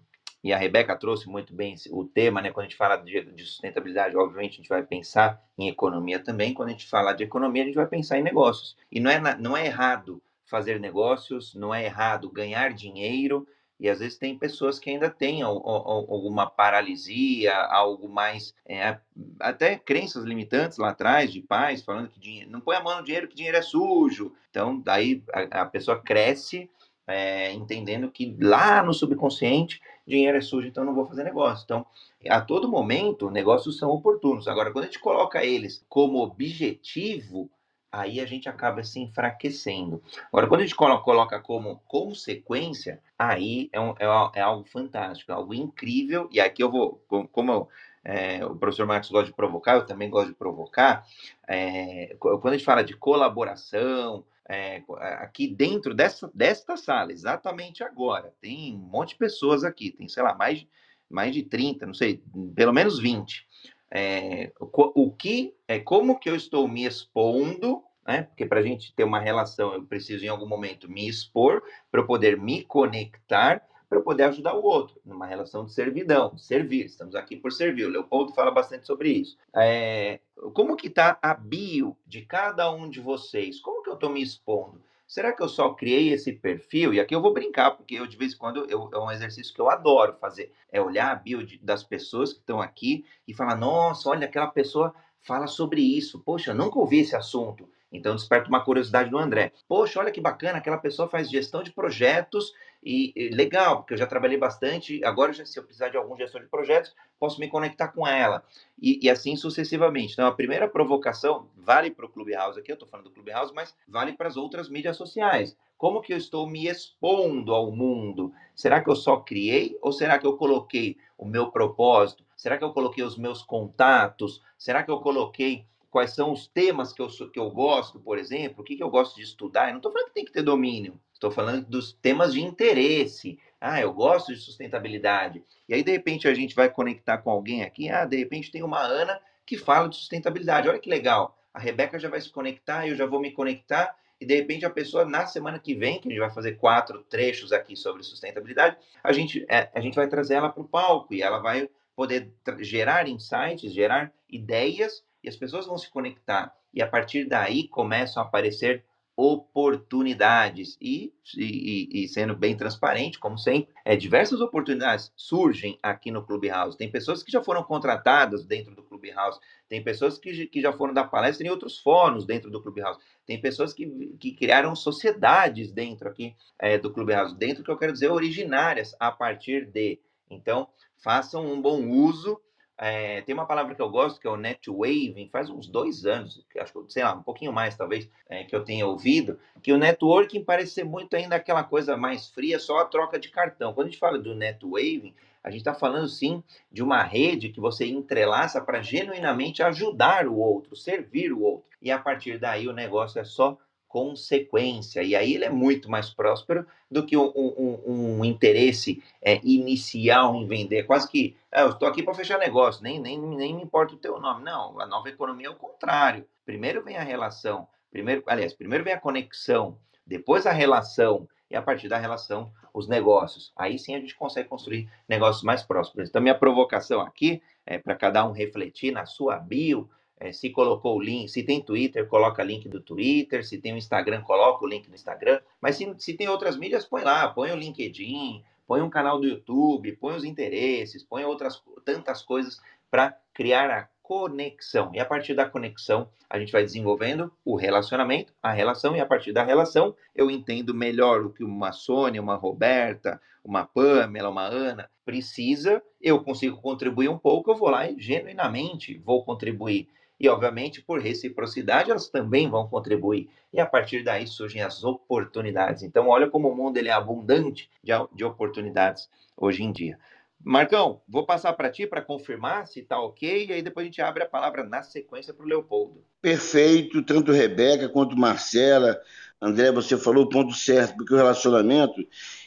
[SPEAKER 1] a Rebeca trouxe muito bem o tema, né? Quando a gente fala de, de, sustentabilidade, obviamente a gente vai pensar em economia também. Quando a gente fala de economia, a gente vai pensar em negócios. E não é, não é errado fazer negócios, não é errado ganhar dinheiro, e às vezes tem pessoas que ainda têm alguma paralisia, algo mais. É, até crenças limitantes lá atrás, de pais, falando que dinheiro, não põe a mão no dinheiro, que dinheiro é sujo. Então, daí a, a pessoa cresce é, entendendo que lá no subconsciente dinheiro é sujo, então não vou fazer negócio. Então, a todo momento, negócios são oportunos. Agora, quando a gente coloca eles como objetivo, aí a gente acaba se enfraquecendo. Agora, quando a gente coloca como consequência, aí é, um, é, é algo fantástico, é algo incrível. E aqui eu vou, como eu, é, o professor Marcos gosta de provocar, eu também gosto de provocar. É, quando a gente fala de colaboração, é, aqui dentro dessa, desta sala, exatamente agora, tem um monte de pessoas aqui, tem, sei lá, mais, mais de 30, não sei, pelo menos 20 é, o, o, que é como que eu estou me expondo, né? Porque para a gente ter uma relação, eu preciso em algum momento me expor para poder me conectar, para poder ajudar o outro, numa relação de servidão, servir. Estamos aqui por servir. O Leopoldo fala bastante sobre isso. É, como que está a bio de cada um de vocês? Como estou me expondo? Será que eu só criei esse perfil? E aqui eu vou brincar, porque eu de vez em quando eu, é um exercício que eu adoro fazer. É olhar a bio das pessoas que estão aqui e falar: nossa, olha, aquela pessoa fala sobre isso. Poxa, eu nunca ouvi esse assunto. Então desperta uma curiosidade do André. Poxa, olha que bacana, aquela pessoa faz gestão de projetos e, e legal, porque eu já trabalhei bastante, agora já, se eu precisar de algum gestor de projetos, posso me conectar com ela. E, e assim sucessivamente. Então a primeira provocação vale para o Clubhouse aqui, eu estou falando do Clubhouse, mas vale para as outras mídias sociais. Como que eu estou me expondo ao mundo? Será que eu só criei ou será que eu coloquei o meu propósito? Será que eu coloquei os meus contatos? Será que eu coloquei quais são os temas que eu, que eu gosto, por exemplo? O que, que eu gosto de estudar? Eu não estou falando que tem que ter domínio. Estou falando dos temas de interesse. Ah, eu gosto de sustentabilidade. E aí, de repente, a gente vai conectar com alguém aqui. Ah, de repente tem uma Ana que fala de sustentabilidade. Olha que legal. A Rebeca já vai se conectar, eu já vou me conectar e de repente a pessoa na semana que vem, que a gente vai fazer quatro trechos aqui sobre sustentabilidade, a gente, é, a gente vai trazer ela para o palco e ela vai poder gerar insights, gerar ideias as pessoas vão se conectar. E a partir daí começam a aparecer oportunidades e, e, e, sendo bem transparente, como sempre, é, diversas oportunidades surgem aqui no Clubhouse. Tem pessoas que já foram contratadas dentro do Clubhouse, tem pessoas que, que já foram dar palestra em outros fóruns dentro do Clubhouse, tem pessoas que, que criaram sociedades dentro aqui é, do Clubhouse, dentro que eu quero dizer originárias a partir de. Então, façam um bom uso é, tem uma palavra que eu gosto, que é o netwaving, faz uns dois anos, acho que, sei lá, um pouquinho mais talvez, é, que eu tenha ouvido, que o networking parece ser muito ainda aquela coisa mais fria, só a troca de cartão. Quando a gente fala do netwaving, a gente está falando sim de uma rede que você entrelaça para genuinamente ajudar o outro, servir o outro. E a partir daí o negócio é só consequência. E aí ele é muito mais próspero do que um, um, um interesse é, inicial em vender. Quase que, ah, eu estou aqui para fechar negócio, nem, nem, nem me importa o teu nome. Não, a nova economia é o contrário. Primeiro vem a relação, primeiro, aliás, primeiro vem a conexão, depois a relação, e a partir da relação, os negócios. Aí sim a gente consegue construir negócios mais prósperos. Então, minha provocação aqui é para cada um refletir na sua bio, é, se colocou o link, se tem Twitter, coloca link do Twitter, se tem o Instagram, coloca o link do Instagram. Mas se, se tem outras mídias, põe lá, põe o LinkedIn, põe um canal do YouTube, põe os interesses, põe outras tantas coisas para criar a conexão. E a partir da conexão, a gente vai desenvolvendo o relacionamento, a relação, e a partir da relação, eu entendo melhor o que uma Sônia, uma Roberta, uma Pamela, uma Ana precisa, eu consigo contribuir um pouco, eu vou lá e genuinamente vou contribuir. E, obviamente, por reciprocidade, elas também vão contribuir. E a partir daí surgem as oportunidades. Então, olha como o mundo ele é abundante de, de oportunidades hoje em dia. Marcão, vou passar para ti para confirmar se está ok, e aí depois a gente abre a palavra na sequência para o Leopoldo.
[SPEAKER 4] Perfeito, tanto Rebeca quanto Marcela. André, você falou o ponto certo, porque o relacionamento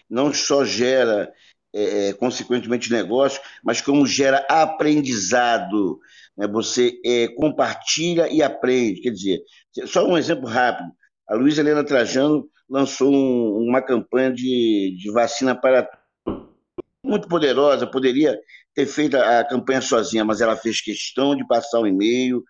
[SPEAKER 4] não só gera, é, é consequentemente, negócio, mas como gera aprendizado. Né? Você é, compartilha e aprende. Quer dizer, só um exemplo rápido. A Luísa Helena Trajano lançou um, uma campanha de, de vacina para muito poderosa, poderia ter feito a campanha sozinha, mas ela fez questão de passar um e-mail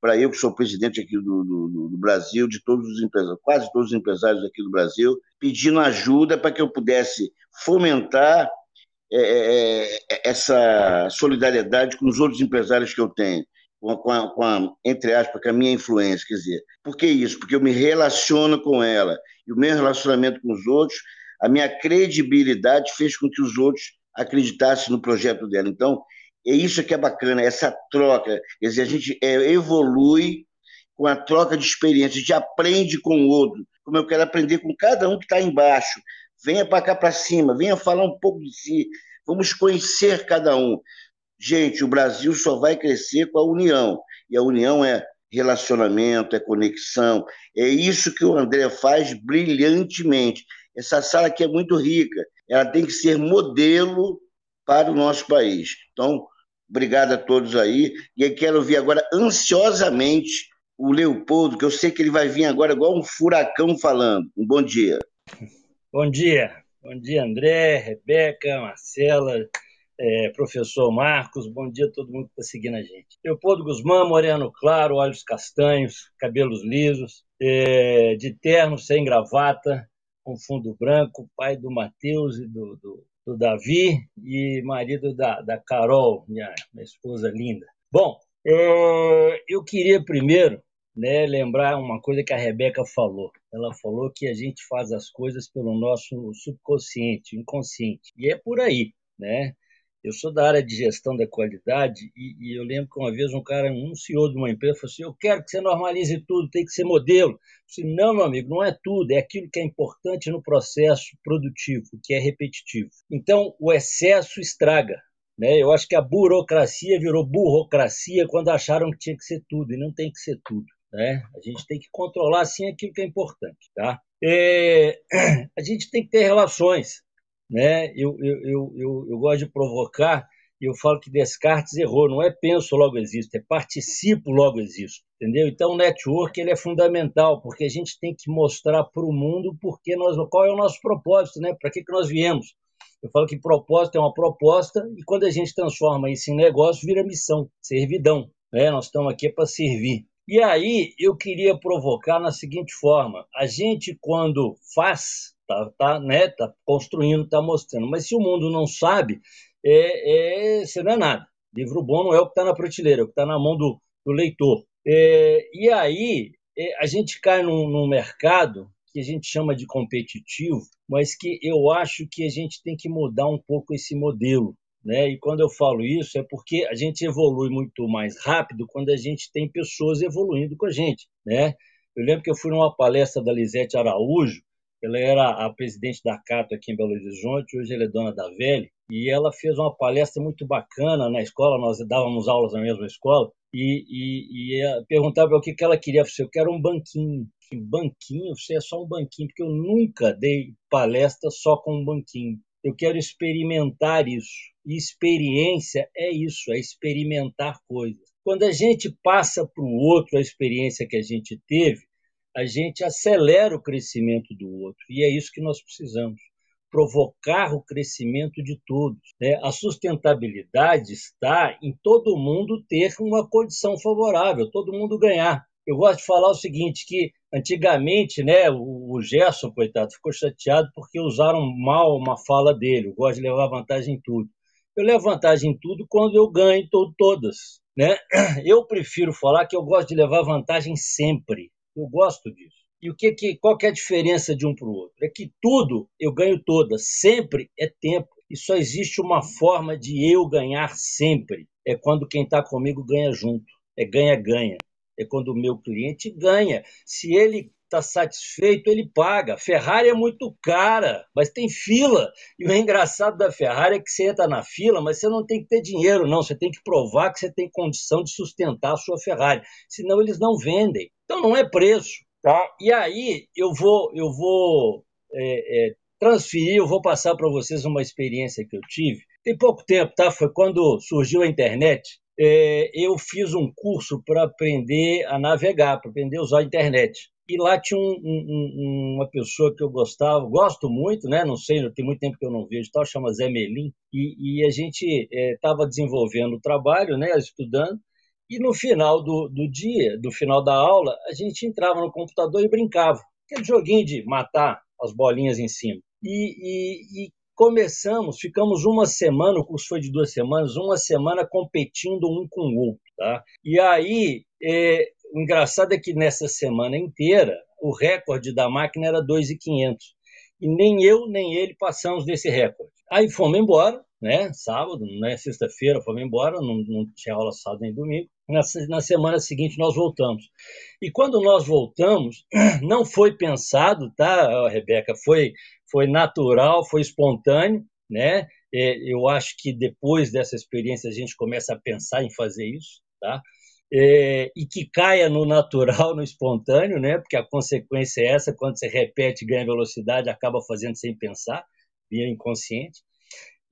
[SPEAKER 4] para eu, que sou presidente aqui do, do, do, Brasil, de todos os empresários, quase todos os empresários aqui do Brasil, pedindo ajuda para que eu pudesse fomentar é, é, é, essa solidariedade com os outros empresários que eu tenho, com a, com, a, entre aspas, com a minha influência. Quer dizer, por que isso? Porque eu me relaciono com ela. E o meu relacionamento com os outros a minha credibilidade fez com que os outros acreditassem no projeto dela. Então, é isso que é bacana, essa troca. Quer dizer, a gente é, evolui com a troca de experiência, a gente aprende com o outro, como eu quero aprender com cada um que está embaixo. Venha para cá para cima, venha falar um pouco de si, vamos conhecer cada um. Gente, o Brasil só vai crescer com a união, e a união é relacionamento, é conexão. É isso que o André faz brilhantemente. Essa sala aqui é muito rica, ela tem que ser modelo para o nosso país. Então, obrigado a todos aí. E eu quero ouvir agora ansiosamente o Leopoldo, que eu sei que ele vai vir agora igual um furacão falando. Um bom dia.
[SPEAKER 5] Bom dia. Bom dia, André, Rebeca, Marcela, é, professor Marcos. Bom dia a todo mundo que está seguindo a gente. Leopoldo Guzmão, moreno claro, olhos castanhos, cabelos lisos, é, de terno, sem gravata, com fundo branco, pai do Matheus e do, do, do, Davi e marido da, da Carol, minha, minha esposa linda. Bom, é, eu queria primeiro né, lembrar uma coisa que a Rebeca falou. Ela falou que a gente faz as coisas pelo nosso subconsciente, inconsciente. E é por aí, né? Eu sou da área de gestão da qualidade e, e, eu lembro que uma vez um cara, um CEO de uma empresa, falou assim: Eu quero que você normalize tudo, tem que ser modelo. Eu disse, não, meu amigo, não é tudo, é aquilo que é importante no processo produtivo, que é repetitivo. Então, o excesso estraga. Né? Eu acho que a burocracia virou burocracia quando acharam que tinha que ser tudo, e não tem que ser tudo. Né? A gente tem que controlar, sim, aquilo que é importante. Tá? É... A gente tem que ter relações né? Eu, eu, eu, eu, eu gosto de provocar e eu falo que Descartes errou, não é penso logo existo, é participo logo existo, entendeu? Então o network ele é fundamental, porque a gente tem que mostrar para o mundo porque nós, qual é o nosso propósito, né? Para que, que nós viemos? Eu falo que propósito é uma proposta e quando a gente transforma isso em negócio, vira missão, servidão, né? Nós estamos aqui para servir. E aí eu queria provocar na seguinte forma: a gente quando faz tá, tá, né, tá construindo, tá mostrando. Mas se o mundo não sabe, é, é, você não é nada. Livro bom não é o que está na prateleira, é o que está na mão do, do leitor. É, e aí é, a gente cai num, num mercado que a gente chama de competitivo, mas que eu acho que a gente tem que mudar um pouco esse modelo. Né? E quando eu falo isso é porque a gente evolui muito mais rápido quando a gente tem pessoas evoluindo com a gente. Né? Eu lembro que eu fui numa palestra da Lisete Araújo ela era a presidente da Cato aqui em Belo Horizonte, hoje ela é dona da Velha, e ela fez uma palestra muito bacana na escola, nós dávamos aulas na mesma escola, e, e, e perguntava o que, ela queria. Eu quero um banquinho. Banquinho? Você é só um banquinho, porque eu nunca dei palestra só com um banquinho. Eu quero experimentar isso. E experiência é isso, é experimentar coisas. Quando a gente passa para o outro a experiência que a gente teve, a gente acelera o crescimento do outro. E é isso que nós precisamos provocar o crescimento de todos. Né? A sustentabilidade está em todo mundo ter uma condição favorável, todo mundo ganhar. Eu gosto de falar o seguinte, que antigamente, né, o Gerson, coitado, ficou chateado porque usaram mal uma fala dele. Eu gosto de levar vantagem em tudo. Eu levo vantagem em tudo quando eu ganho todas. Né? Eu prefiro falar que eu gosto de levar vantagem sempre. Eu gosto disso. E o que, que qual que é a diferença de um para o outro? É que tudo eu ganho todas, sempre é tempo. E só existe uma forma de eu ganhar sempre. É quando quem está comigo ganha junto. É ganha-ganha. É quando o meu cliente ganha. Se ele está satisfeito, ele paga. Ferrari é muito cara, mas tem fila. E o engraçado da Ferrari é que você entra na fila, mas você não tem que ter dinheiro, não. Você tem que provar que você tem condição de sustentar a sua Ferrari. Senão eles não vendem. Então não é preço, tá? E aí eu vou, eu vou é, é, transferir, eu vou passar para vocês uma experiência que eu tive. Tem pouco tempo, tá? Foi quando surgiu a internet. É, eu fiz um curso para aprender a navegar, para aprender a usar a internet. E lá tinha um, um, uma pessoa que eu gostava, gosto muito, né? Não sei, tem muito tempo que eu não vejo, tal, chama Zé Melim. E, e a gente estava é, desenvolvendo o trabalho, né? Estudando. E no final do, do dia, do final da aula, a gente entrava no computador e brincava. Aquele joguinho de matar as bolinhas em cima. E, e, e começamos, ficamos uma semana, o curso foi de duas semanas, uma semana competindo um com o outro. Tá? E aí, é, engraçado é que nessa semana inteira, o recorde da máquina era 2,500. E nem eu, nem ele passamos desse recorde. Aí fomos embora, né? Sábado, né? Sexta-feira, fomos embora, não, não tinha aula sábado nem domingo. Na, na semana seguinte nós voltamos. E quando nós voltamos, não foi pensado, tá, Rebeca? Foi, foi natural, foi espontâneo, né? É, eu acho que depois dessa experiência a gente começa a pensar em fazer isso, tá? É, e que caia no natural, no espontâneo, né? Porque a consequência é essa: quando você repete, ganha velocidade, acaba fazendo sem pensar, via inconsciente.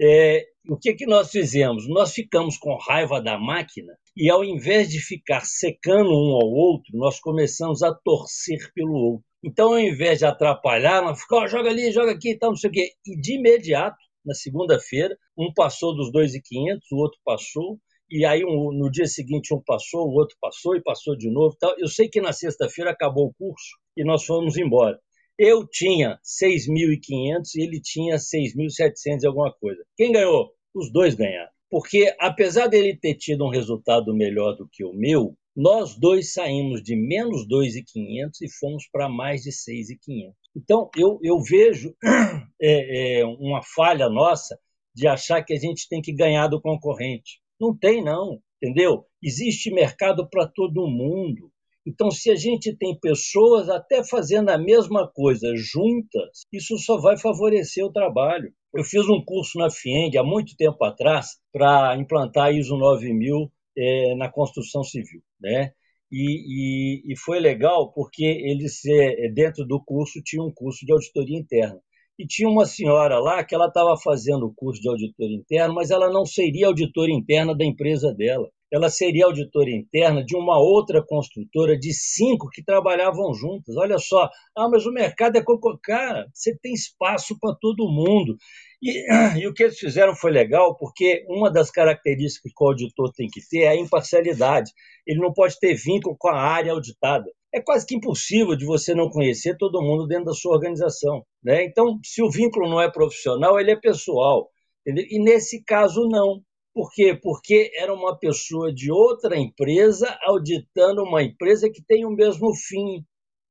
[SPEAKER 5] É, o que, que nós fizemos? Nós ficamos com raiva da máquina e, ao invés de ficar secando um ao outro, nós começamos a torcer pelo outro. Então, ao invés de atrapalhar, nós ficamos, oh, joga ali, joga aqui, tal, não sei o quê. E de imediato, na segunda-feira, um passou dos 2,500, o outro passou, e aí um, no dia seguinte um passou, o outro passou e passou de novo. Tal. Eu sei que na sexta-feira acabou o curso e nós fomos embora. Eu tinha 6.500 e ele tinha 6.700 e alguma coisa. Quem ganhou? Os dois ganharam. Porque, apesar dele ter tido um resultado melhor do que o meu, nós dois saímos de menos 2,500 e fomos para mais de 6,500. Então, eu, eu vejo é, é, uma falha nossa de achar que a gente tem que ganhar do concorrente. Não tem, não, entendeu? Existe mercado para todo mundo. Então, se a gente tem pessoas até fazendo a mesma coisa juntas, isso só vai favorecer o trabalho. Eu fiz um curso na FIENG há muito tempo atrás para implantar a ISO 9000 é, na construção civil, né? E, e, e, foi legal porque eles é, dentro do curso tinha um curso de auditoria interna e tinha uma senhora lá que ela estava fazendo o curso de auditoria interna, mas ela não seria auditora interna da empresa dela ela seria auditora interna de uma outra construtora de cinco que trabalhavam juntas. Olha só, ah, mas o mercado é cocô. Cara, você tem espaço para todo mundo. E, e, o que eles fizeram foi legal, porque uma das características que o auditor tem que ter é a imparcialidade. Ele não pode ter vínculo com a área auditada. É quase que impossível de você não conhecer todo mundo dentro da sua organização. Né? Então, se o vínculo não é profissional, ele é pessoal. Entendeu? E nesse caso, não. Por quê? Porque era uma pessoa de outra empresa auditando uma empresa que tem o mesmo fim,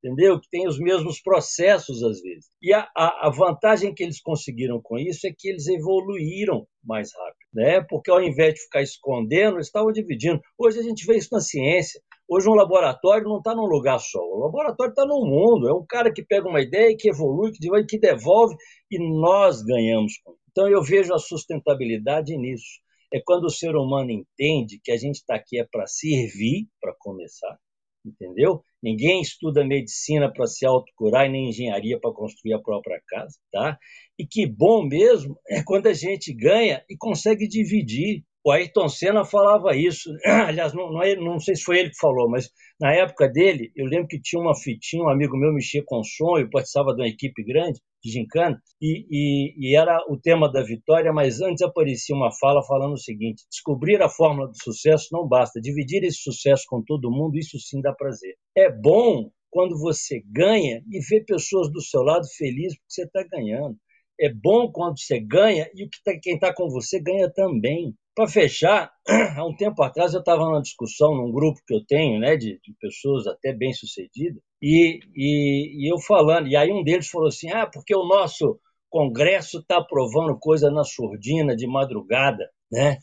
[SPEAKER 5] entendeu? Que tem os mesmos processos às vezes. E a, a, vantagem que eles conseguiram com isso é que eles evoluíram mais rápido, né? Porque ao invés de ficar escondendo, eles estavam dividindo. Hoje a gente vê isso na ciência. Hoje um laboratório não está num lugar só. O laboratório está no mundo. É um cara que pega uma ideia, que evolui, que devolve, e nós ganhamos com isso. Então eu vejo a sustentabilidade nisso é quando o ser humano entende que a gente está aqui é para servir, para começar, entendeu? Ninguém estuda medicina para se autocurar e nem engenharia para construir a própria casa, tá? E que bom mesmo é quando a gente ganha e consegue dividir. O Ayrton Senna falava isso. Aliás, não, não, é, não, sei se foi ele que falou, mas na época dele, eu lembro que tinha uma fitinha, um amigo meu mexia com som, eu participava de uma equipe grande, de gincana, e, e, e, era o tema da vitória, mas antes aparecia uma fala falando o seguinte: descobrir a fórmula do sucesso não basta, dividir esse sucesso com todo mundo, isso sim dá prazer. É bom quando você ganha e vê pessoas do seu lado felizes porque você está ganhando. É bom quando você ganha e o que tá, quem está com você ganha também. Para fechar, há um tempo atrás eu estava numa discussão num grupo que eu tenho, né, de, de pessoas até bem sucedidas, e, e, e, eu falando, e aí um deles falou assim: ah, porque o nosso Congresso está aprovando coisa na surdina de madrugada, né?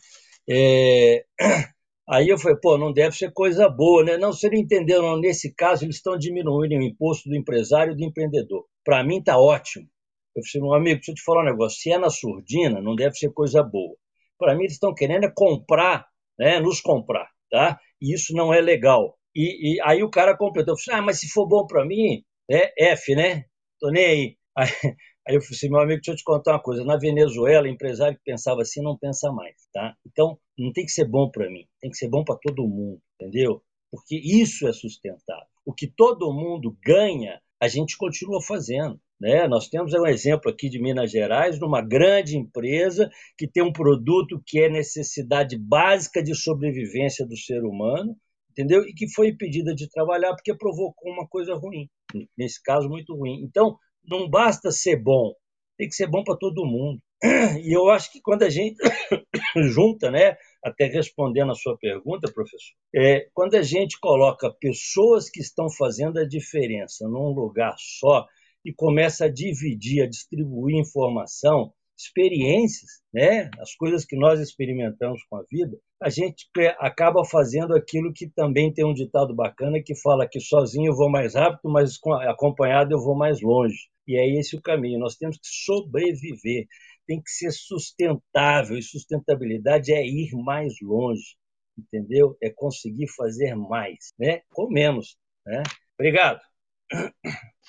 [SPEAKER 5] É... Aí eu falei, pô, não deve ser coisa boa, né? Não, se não entenderam, nesse caso, eles estão diminuindo o imposto do empresário e do empreendedor. Para mim está ótimo. Eu falei, meu amigo, deixa eu te falar um negócio. Se é na surdina, não deve ser coisa boa. Para mim, eles estão querendo é comprar, né? Nos comprar, tá? E isso não é legal. E, e aí o cara completou, falei, ah, mas se for bom para mim, é F, né? Tô nem aí. aí. Aí eu falei assim, meu amigo, deixa eu te contar uma coisa. Na Venezuela, empresário que pensava assim não pensa mais, tá? Então, não tem que ser bom para mim, tem que ser bom para todo mundo, entendeu? Porque isso é sustentável. O que todo mundo ganha, a gente continua fazendo. Né? Nós temos um exemplo aqui de Minas Gerais, numa grande empresa que tem um produto que é necessidade básica de sobrevivência do ser humano, entendeu? E que foi impedida de trabalhar porque provocou uma coisa ruim, nesse caso muito ruim. Então, não basta ser bom, tem que ser bom para todo mundo. E eu acho que quando a gente junta, né, até respondendo a sua pergunta, professor, é, quando a gente coloca pessoas que estão fazendo a diferença num lugar só e começa a dividir, a distribuir informação, experiências, né, as coisas que nós experimentamos com a vida, a gente acaba fazendo aquilo que também tem um ditado bacana que fala que sozinho eu vou mais rápido, mas acompanhado eu vou mais longe. E é esse o caminho. Nós temos que sobreviver, tem que ser sustentável, e sustentabilidade é ir mais longe, entendeu? É conseguir fazer mais, né? Com menos, né? Obrigado.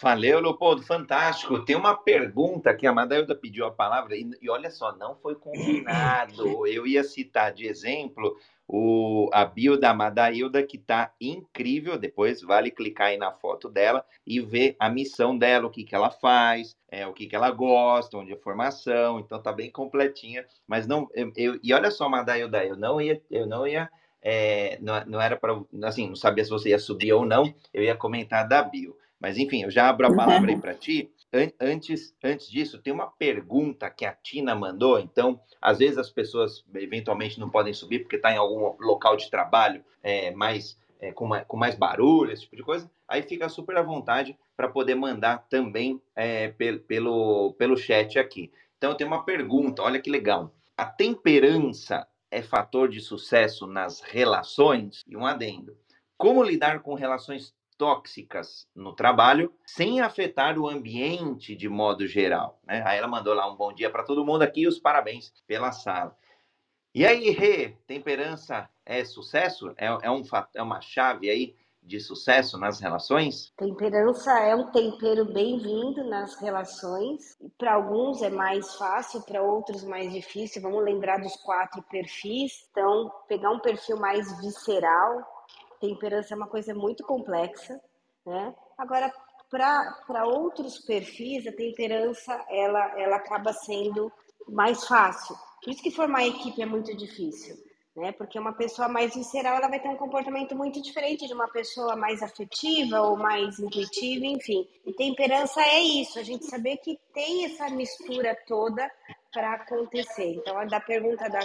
[SPEAKER 1] Valeu, Leopoldo, fantástico. Tem uma pergunta que a Madailda pediu a palavra, e, e, olha só, não foi combinado. Eu ia citar de exemplo o, a bio da Madailda, que está incrível. Depois vale clicar aí na foto dela e ver a missão dela, o que, que ela faz, é, o que, que ela gosta, onde é formação. Então tá bem completinha. Mas não, eu, eu e olha só, Madailda, eu não ia, eu não ia. É, não, não era para assim, não sabia se você ia subir ou não, eu ia comentar da bio. Mas, enfim, eu já abro a palavra aí para ti. Antes, antes disso, tem uma pergunta que a Tina mandou. Então, às vezes as pessoas eventualmente não podem subir porque está em algum local de trabalho é, mais é, com, mais, com, mais, barulho, esse tipo de coisa, aí fica super à vontade para poder mandar também é, pelo, pelo, pelo chat aqui. Então, eu tenho uma pergunta, olha que legal. A temperança é fator de sucesso nas relações? E um adendo. Como lidar com relações tóxicas no trabalho sem afetar o ambiente de modo geral? Né? Aí ela mandou lá um bom dia para todo mundo aqui e os parabéns pela sala. E aí, Rê, temperança é sucesso? É, é, um, é uma chave aí de sucesso nas relações?
[SPEAKER 2] Temperança é um tempero bem-vindo nas relações. Para alguns é mais fácil, para outros mais difícil. Vamos lembrar dos quatro perfis. Então, pegar um perfil mais visceral. Temperança é uma coisa muito complexa, né? Agora, para outros perfis, a temperança ela, ela acaba sendo mais fácil. Por isso que formar equipe é muito difícil né? Porque uma pessoa mais visceral, ela vai ter um comportamento muito diferente de uma pessoa mais afetiva ou mais intuitiva, enfim. E temperança é isso, a gente saber que tem essa mistura toda para acontecer. Então, da pergunta da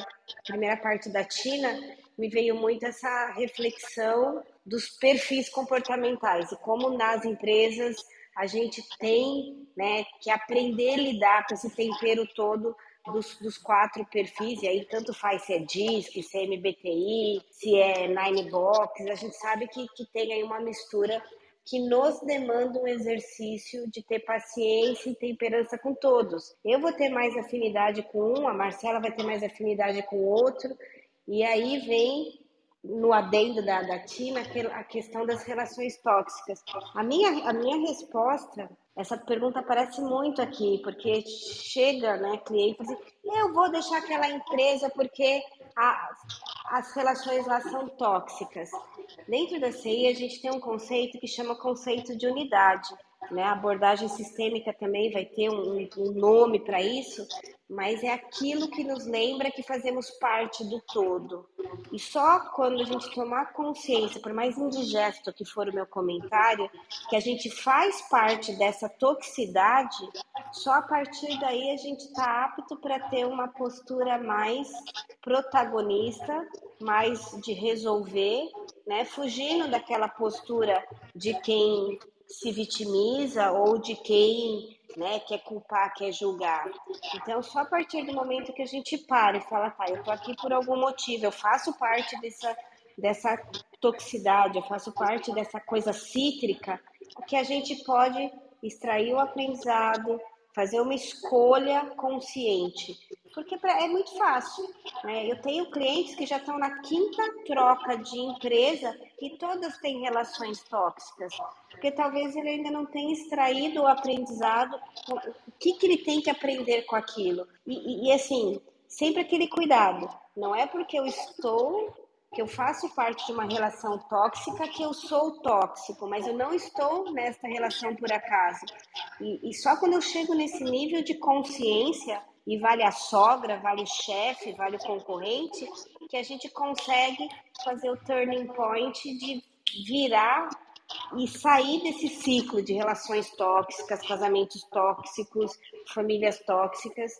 [SPEAKER 2] primeira parte da Tina, me veio muito essa reflexão dos perfis comportamentais e como nas empresas a gente tem né, que aprender a lidar com esse tempero todo dos, dos, quatro perfis, e aí tanto faz se é DISC, se é MBTI, se é Ninebox, a gente sabe que, que tem aí uma mistura que nos demanda um exercício de ter paciência e temperança com todos. Eu vou ter mais afinidade com um, a Marcela vai ter mais afinidade com o outro, e aí vem no adendo da, da Tina a questão das relações tóxicas. A minha, a minha resposta essa pergunta aparece muito aqui, porque chega, né, cliente e assim, eu vou deixar aquela empresa porque a, as relações lá são tóxicas. Dentro da CI, a gente tem um conceito que chama conceito de unidade. Né? A abordagem sistêmica também vai ter um, um nome para isso, mas é aquilo que nos lembra que fazemos parte do todo. E só quando a gente tomar consciência, por mais indigesto que for o meu comentário, que a gente faz parte dessa toxicidade, só a partir daí a gente está apto para ter uma postura mais protagonista, mais de resolver, né? fugindo daquela postura de quem se vitimiza ou de quem né, quer culpar, quer julgar. Então, só a partir do momento que a gente para e fala, tá, eu tô aqui por algum motivo, eu faço parte dessa, dessa toxicidade, eu faço parte dessa coisa cítrica, que a gente pode extrair o aprendizado, fazer uma escolha consciente. Porque é muito fácil. Né? Eu tenho clientes que já estão na quinta troca de empresa e todas têm relações tóxicas. Porque talvez ele ainda não tenha extraído o aprendizado, o que, que ele tem que aprender com aquilo. E, e, e assim, sempre aquele cuidado. Não é porque eu estou que eu faço parte de uma relação tóxica, que eu sou tóxico, mas eu não estou nesta relação por acaso. E, e só quando eu chego nesse nível de consciência, e vale a sogra, vale o chefe, vale o concorrente, que a gente consegue fazer o turning point de virar e sair desse ciclo de relações tóxicas, casamentos tóxicos, famílias tóxicas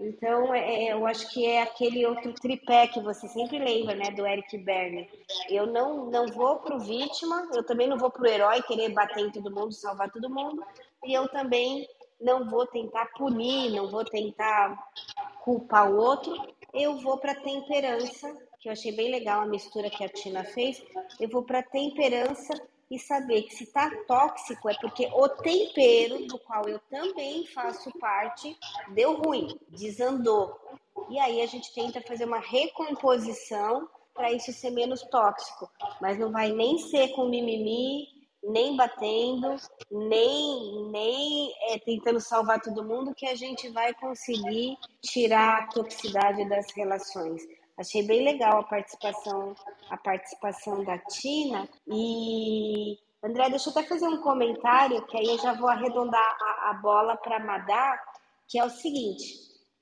[SPEAKER 2] então, é, é, eu acho que é aquele outro tripé que você sempre lembra, né, do Eric Berne. Eu não, não vou pro vítima, eu também não vou pro herói querer bater em todo mundo, salvar todo mundo, e eu também não vou tentar punir, não vou tentar culpar o outro, eu vou para temperança, que eu achei bem legal a mistura que a Tina fez. Eu vou para temperança e saber que se está tóxico é porque o tempero do qual eu também faço parte deu ruim, desandou. E aí a gente tenta fazer uma recomposição para isso ser menos tóxico, mas não vai nem ser com mimimi, nem batendo, nem nem é, tentando salvar todo mundo que a gente vai conseguir tirar a toxicidade das relações. Achei bem legal a participação, a participação da Tina. E, André, deixa eu até fazer um comentário, que aí eu já vou arredondar a, a bola para Madá, que é o seguinte: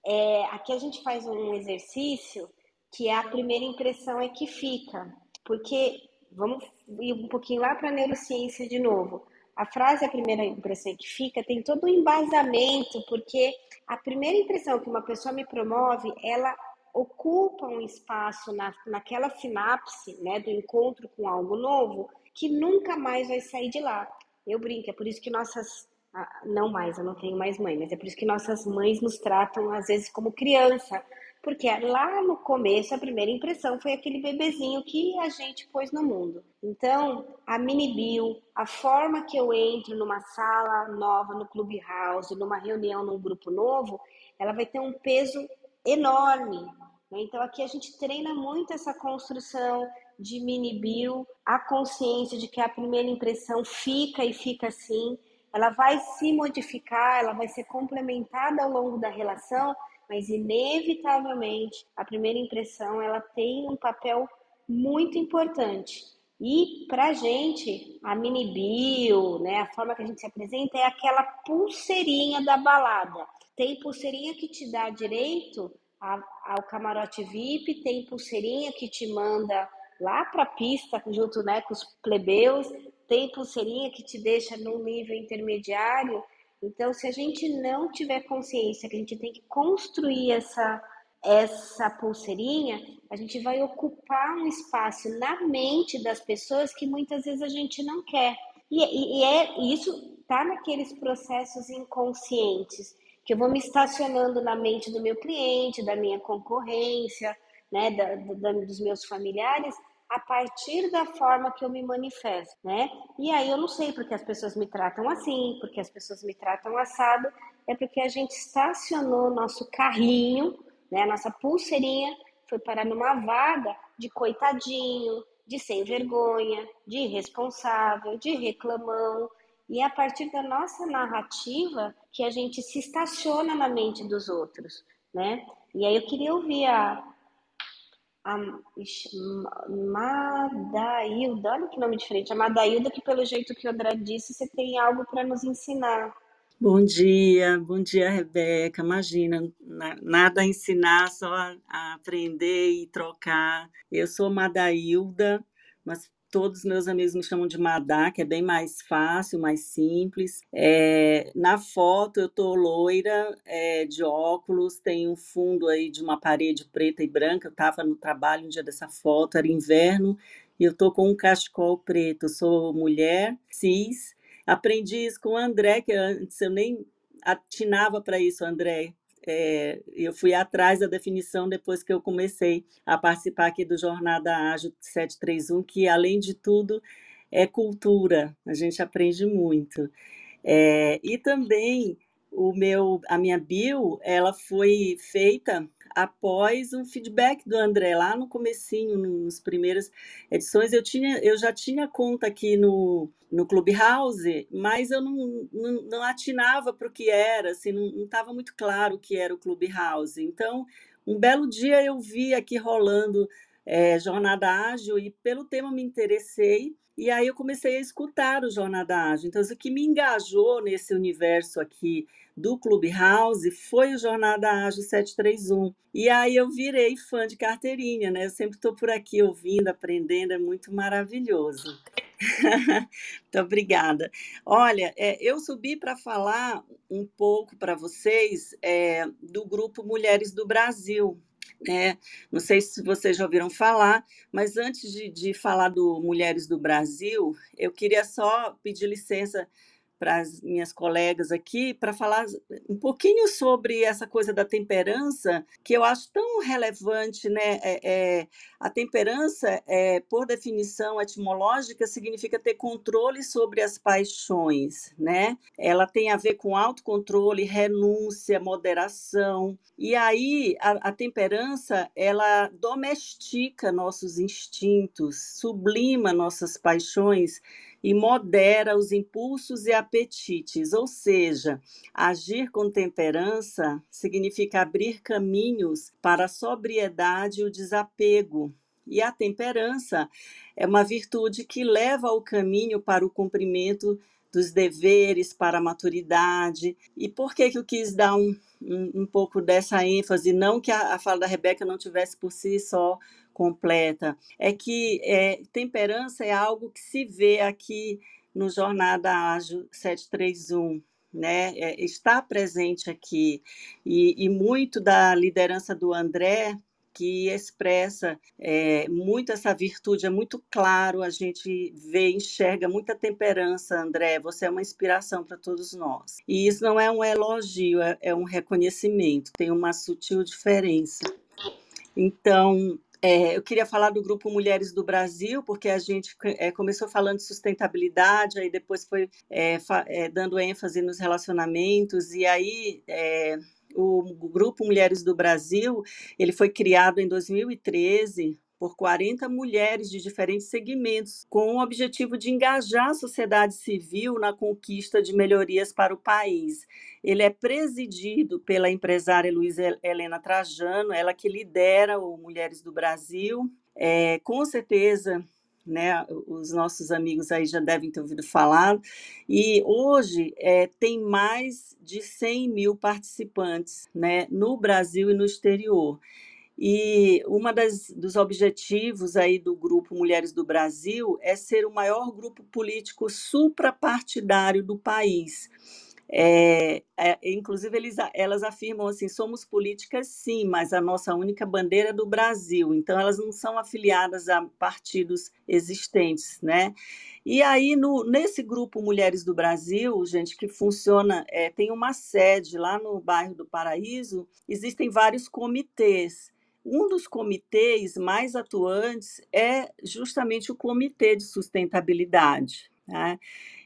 [SPEAKER 2] é, aqui a gente faz um exercício que é a primeira impressão é que fica. Porque, vamos ir um pouquinho lá para a neurociência de novo. A frase a primeira impressão é que fica tem todo um embasamento, porque a primeira impressão que uma pessoa me promove, ela ocupa um espaço na, naquela sinapse, né, do encontro com algo novo, que nunca mais vai sair de lá. Eu brinco, é por isso que nossas ah, não mais, eu não tenho mais mãe, mas é por isso que nossas mães nos tratam às vezes como criança, porque lá no começo a primeira impressão foi aquele bebezinho que a gente pôs no mundo. Então, a mini bio, a forma que eu entro numa sala nova, no clubhouse, numa reunião, num grupo novo, ela vai ter um peso enorme. Né? Então, aqui a gente treina muito essa construção de mini bio, a consciência de que a primeira impressão fica e fica assim, ela vai se modificar, ela vai ser complementada ao longo da relação, mas inevitavelmente a primeira impressão ela tem um papel muito importante. E para gente, a mini bio, né, a forma que a gente se apresenta é aquela pulseirinha da balada. Tem pulseirinha que te dá direito ao camarote VIP, tem pulseirinha que te manda lá para a pista junto né, com os plebeus, tem pulseirinha que te deixa num nível intermediário então, se a gente não tiver consciência que a gente tem que construir essa, essa pulseirinha, a gente vai ocupar um espaço na mente das pessoas que muitas vezes a gente não quer. E, e, e é isso está naqueles processos inconscientes que eu vou me estacionando na mente do meu cliente, da minha concorrência, né, da, da, dos meus familiares, a partir da forma que eu me manifesto, né? E aí eu não sei porque as pessoas me tratam assim, porque as pessoas me tratam assado, é porque a gente estacionou nosso carrinho, né, nossa pulseirinha foi parar numa vaga de coitadinho, de sem vergonha, de irresponsável, de reclamão, e é a partir da nossa narrativa que a gente se estaciona na mente dos outros, né? E aí eu queria ouvir a, a Madailda, olha que nome diferente, a Madailda, que pelo jeito que o André disse, você tem algo para nos ensinar.
[SPEAKER 6] Bom dia, bom dia, Rebeca. Imagina, nada a ensinar, só a aprender e trocar. Eu sou Madailda, mas todos meus amigos me chamam de Madá, que é bem mais fácil, mais simples. É, na foto eu tô loira, é, de óculos, tem um fundo aí de uma parede preta e branca. Eu estava no trabalho um dia dessa foto, era inverno, e eu tô com um cachecol preto. Eu sou mulher, cis. Aprendi isso com o André, que antes eu nem atinava para isso, André é, eu fui atrás da definição depois que eu comecei a participar aqui do Jornada Ágil 731, que, além de tudo, é cultura, a gente aprende muito. É, e também o meu, a minha bio, ela foi feita após um feedback do André lá no comecinho, nos primeiras edições, eu tinha, eu já tinha conta aqui no, no Clubhouse, mas eu não, não, não atinava para o que era, assim, não estava muito claro o que era o Clubhouse. Então, um belo dia eu vi aqui rolando é, Jornada Ágil e pelo tema me interessei e aí eu comecei a escutar o Jornada Ágil. Então, o que me engajou nesse universo aqui do Clubhouse foi o Jornada Ágil 731. E aí eu virei fã de carteirinha, né? Eu sempre estou por aqui ouvindo, aprendendo, é muito maravilhoso. muito obrigada. Olha, é, eu subi para falar um pouco para vocês é, do grupo Mulheres do Brasil. Né? Não sei se vocês já ouviram falar, mas antes de, de falar do Mulheres do Brasil, eu queria só pedir licença para as minhas colegas aqui para falar um pouquinho sobre essa coisa da temperança que eu acho tão relevante, né? É, é, a temperança, é, por definição etimológica, significa ter controle sobre as paixões, né? Ela tem a ver com autocontrole, renúncia, moderação. E aí a, a temperança ela domestica nossos instintos, sublima nossas paixões e modera os impulsos e apetites, ou seja, agir com temperança significa abrir caminhos para a sobriedade e o desapego. E a temperança é uma virtude que leva ao caminho para o cumprimento dos deveres, para a maturidade. E por que, que eu quis dar um, um, um pouco dessa ênfase? Não que a, a fala da Rebeca não tivesse por si só completa, é que é, temperança é algo que se vê aqui no Jornada Ágil 731. Né, é, está presente aqui e, e muito da liderança do André que expressa é, muito essa virtude, é muito claro, a gente vê, enxerga muita temperança, André, você é uma inspiração para todos nós. E isso não é um elogio, é, é um reconhecimento, tem uma sutil diferença. Então, é, eu queria falar do Grupo Mulheres do Brasil, porque a gente é, começou falando de sustentabilidade, aí depois foi é, dando ênfase nos relacionamentos, e aí o Grupo Mulheres do Brasil ele foi criado em 2013 por 40 mulheres de diferentes segmentos, com o objetivo de engajar a sociedade civil na conquista de melhorias para o país. Ele é presidido pela empresária Luísa Helena Trajano, ela que lidera o Mulheres do Brasil. É, com certeza, né, os nossos amigos aí já devem ter ouvido falar, e hoje é, tem mais de 100 mil participantes né, no Brasil e no exterior. E uma das dos objetivos aí do grupo Mulheres do Brasil é ser o maior grupo político suprapartidário do país. É, é, inclusive, eles, elas afirmam assim: somos políticas, sim, mas a nossa única bandeira é do Brasil. Então, elas não são afiliadas a partidos existentes, né? E aí, no, nesse grupo Mulheres do Brasil, gente, que funciona, é, tem uma sede lá no bairro do Paraíso, existem vários comitês. Um dos comitês mais atuantes é justamente o Comitê de Sustentabilidade. Né?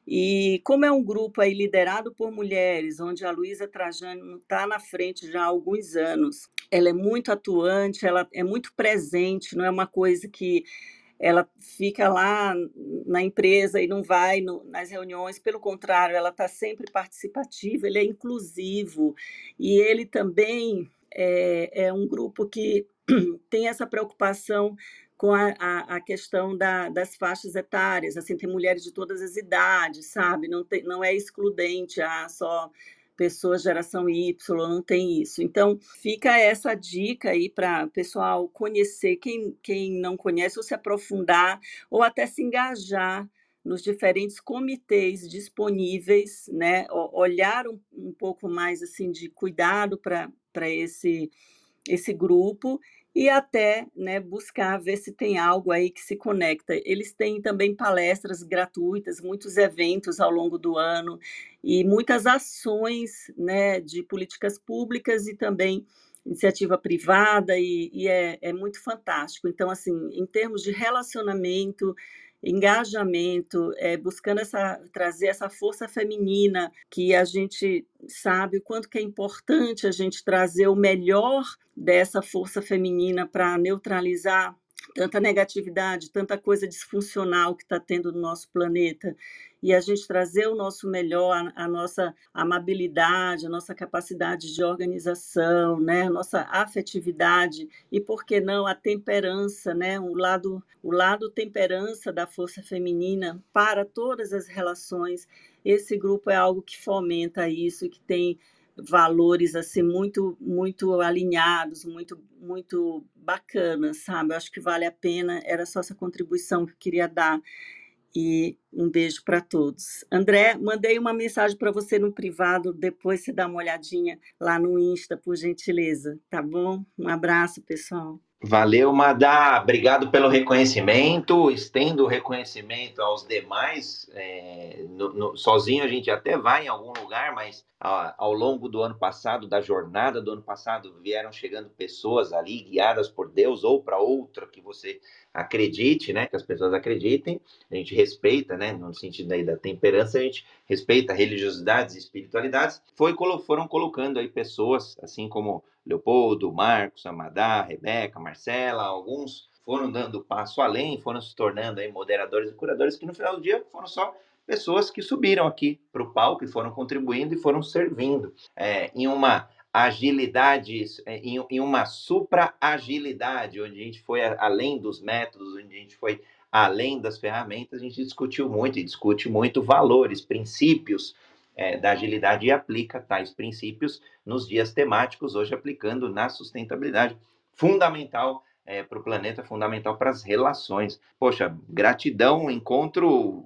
[SPEAKER 6] E como é um grupo aí liderado por mulheres, onde a Luísa Trajano está na frente já há alguns anos, ela é muito atuante, ela é muito presente, não é uma coisa que ela fica lá na empresa e não vai no, nas reuniões, pelo contrário, ela está sempre participativa, ele é inclusivo e ele também é, é um grupo que tem essa preocupação com a, a, a questão da, das faixas etárias, assim, tem mulheres de todas as idades, sabe? Não, tem, não é excludente a só pessoas geração Y, não tem isso. Então, fica essa dica aí para o pessoal conhecer, quem, quem não conhece, ou se aprofundar, ou até se engajar nos diferentes comitês disponíveis, né? Olhar um, um pouco mais assim de cuidado para esse esse grupo e até né, buscar ver se tem algo aí que se conecta. Eles têm também palestras gratuitas, muitos eventos ao longo do ano e muitas ações né, de políticas públicas e também iniciativa privada e, e é, é muito fantástico. Então, assim, em termos de relacionamento, engajamento, é, buscando essa, trazer essa força feminina que a gente sabe o quanto que é importante a gente trazer o melhor dessa força feminina para neutralizar tanta negatividade, tanta coisa disfuncional que está tendo no nosso planeta, e a gente trazer o nosso melhor, a, nossa amabilidade, a nossa capacidade de organização, né, a nossa afetividade e por que não a temperança, né, o lado o lado temperança da força feminina para todas as relações. Esse grupo é algo que fomenta isso, que tem valores assim muito muito alinhados, muito muito bacanas, sabe? Eu acho que vale a pena. Era só essa contribuição que eu queria dar. E um beijo para todos. André, mandei uma mensagem para você no privado, depois você dá uma olhadinha lá no Insta, por gentileza, tá bom? Um abraço, pessoal.
[SPEAKER 1] Valeu, Madá. Obrigado pelo reconhecimento. Estendo o reconhecimento aos demais. É, no, no, sozinho a gente até vai em algum lugar, mas a, ao longo do ano passado, da jornada do ano passado, vieram chegando pessoas ali guiadas por Deus ou para outra que você acredite, né? Que as pessoas acreditem. A gente respeita, né? No sentido aí da temperança, a gente respeita religiosidades e espiritualidades. Foi, foram colocando aí pessoas, assim como Leopoldo, Marcos, Amadá, Rebeca, Marcela, alguns foram dando passo além, foram se tornando aí moderadores e curadores, que no final do dia foram só pessoas que subiram aqui para o palco e foram contribuindo e foram servindo é, em uma agilidade, é, em, em uma supra-agilidade, onde a gente foi além dos métodos, onde a gente foi além das ferramentas, a gente discutiu muito e discute muito valores, princípios é, da agilidade e aplica tais princípios nos dias temáticos, hoje aplicando na sustentabilidade. Fundamental é, para o planeta, fundamental para as relações. Poxa, gratidão, encontro,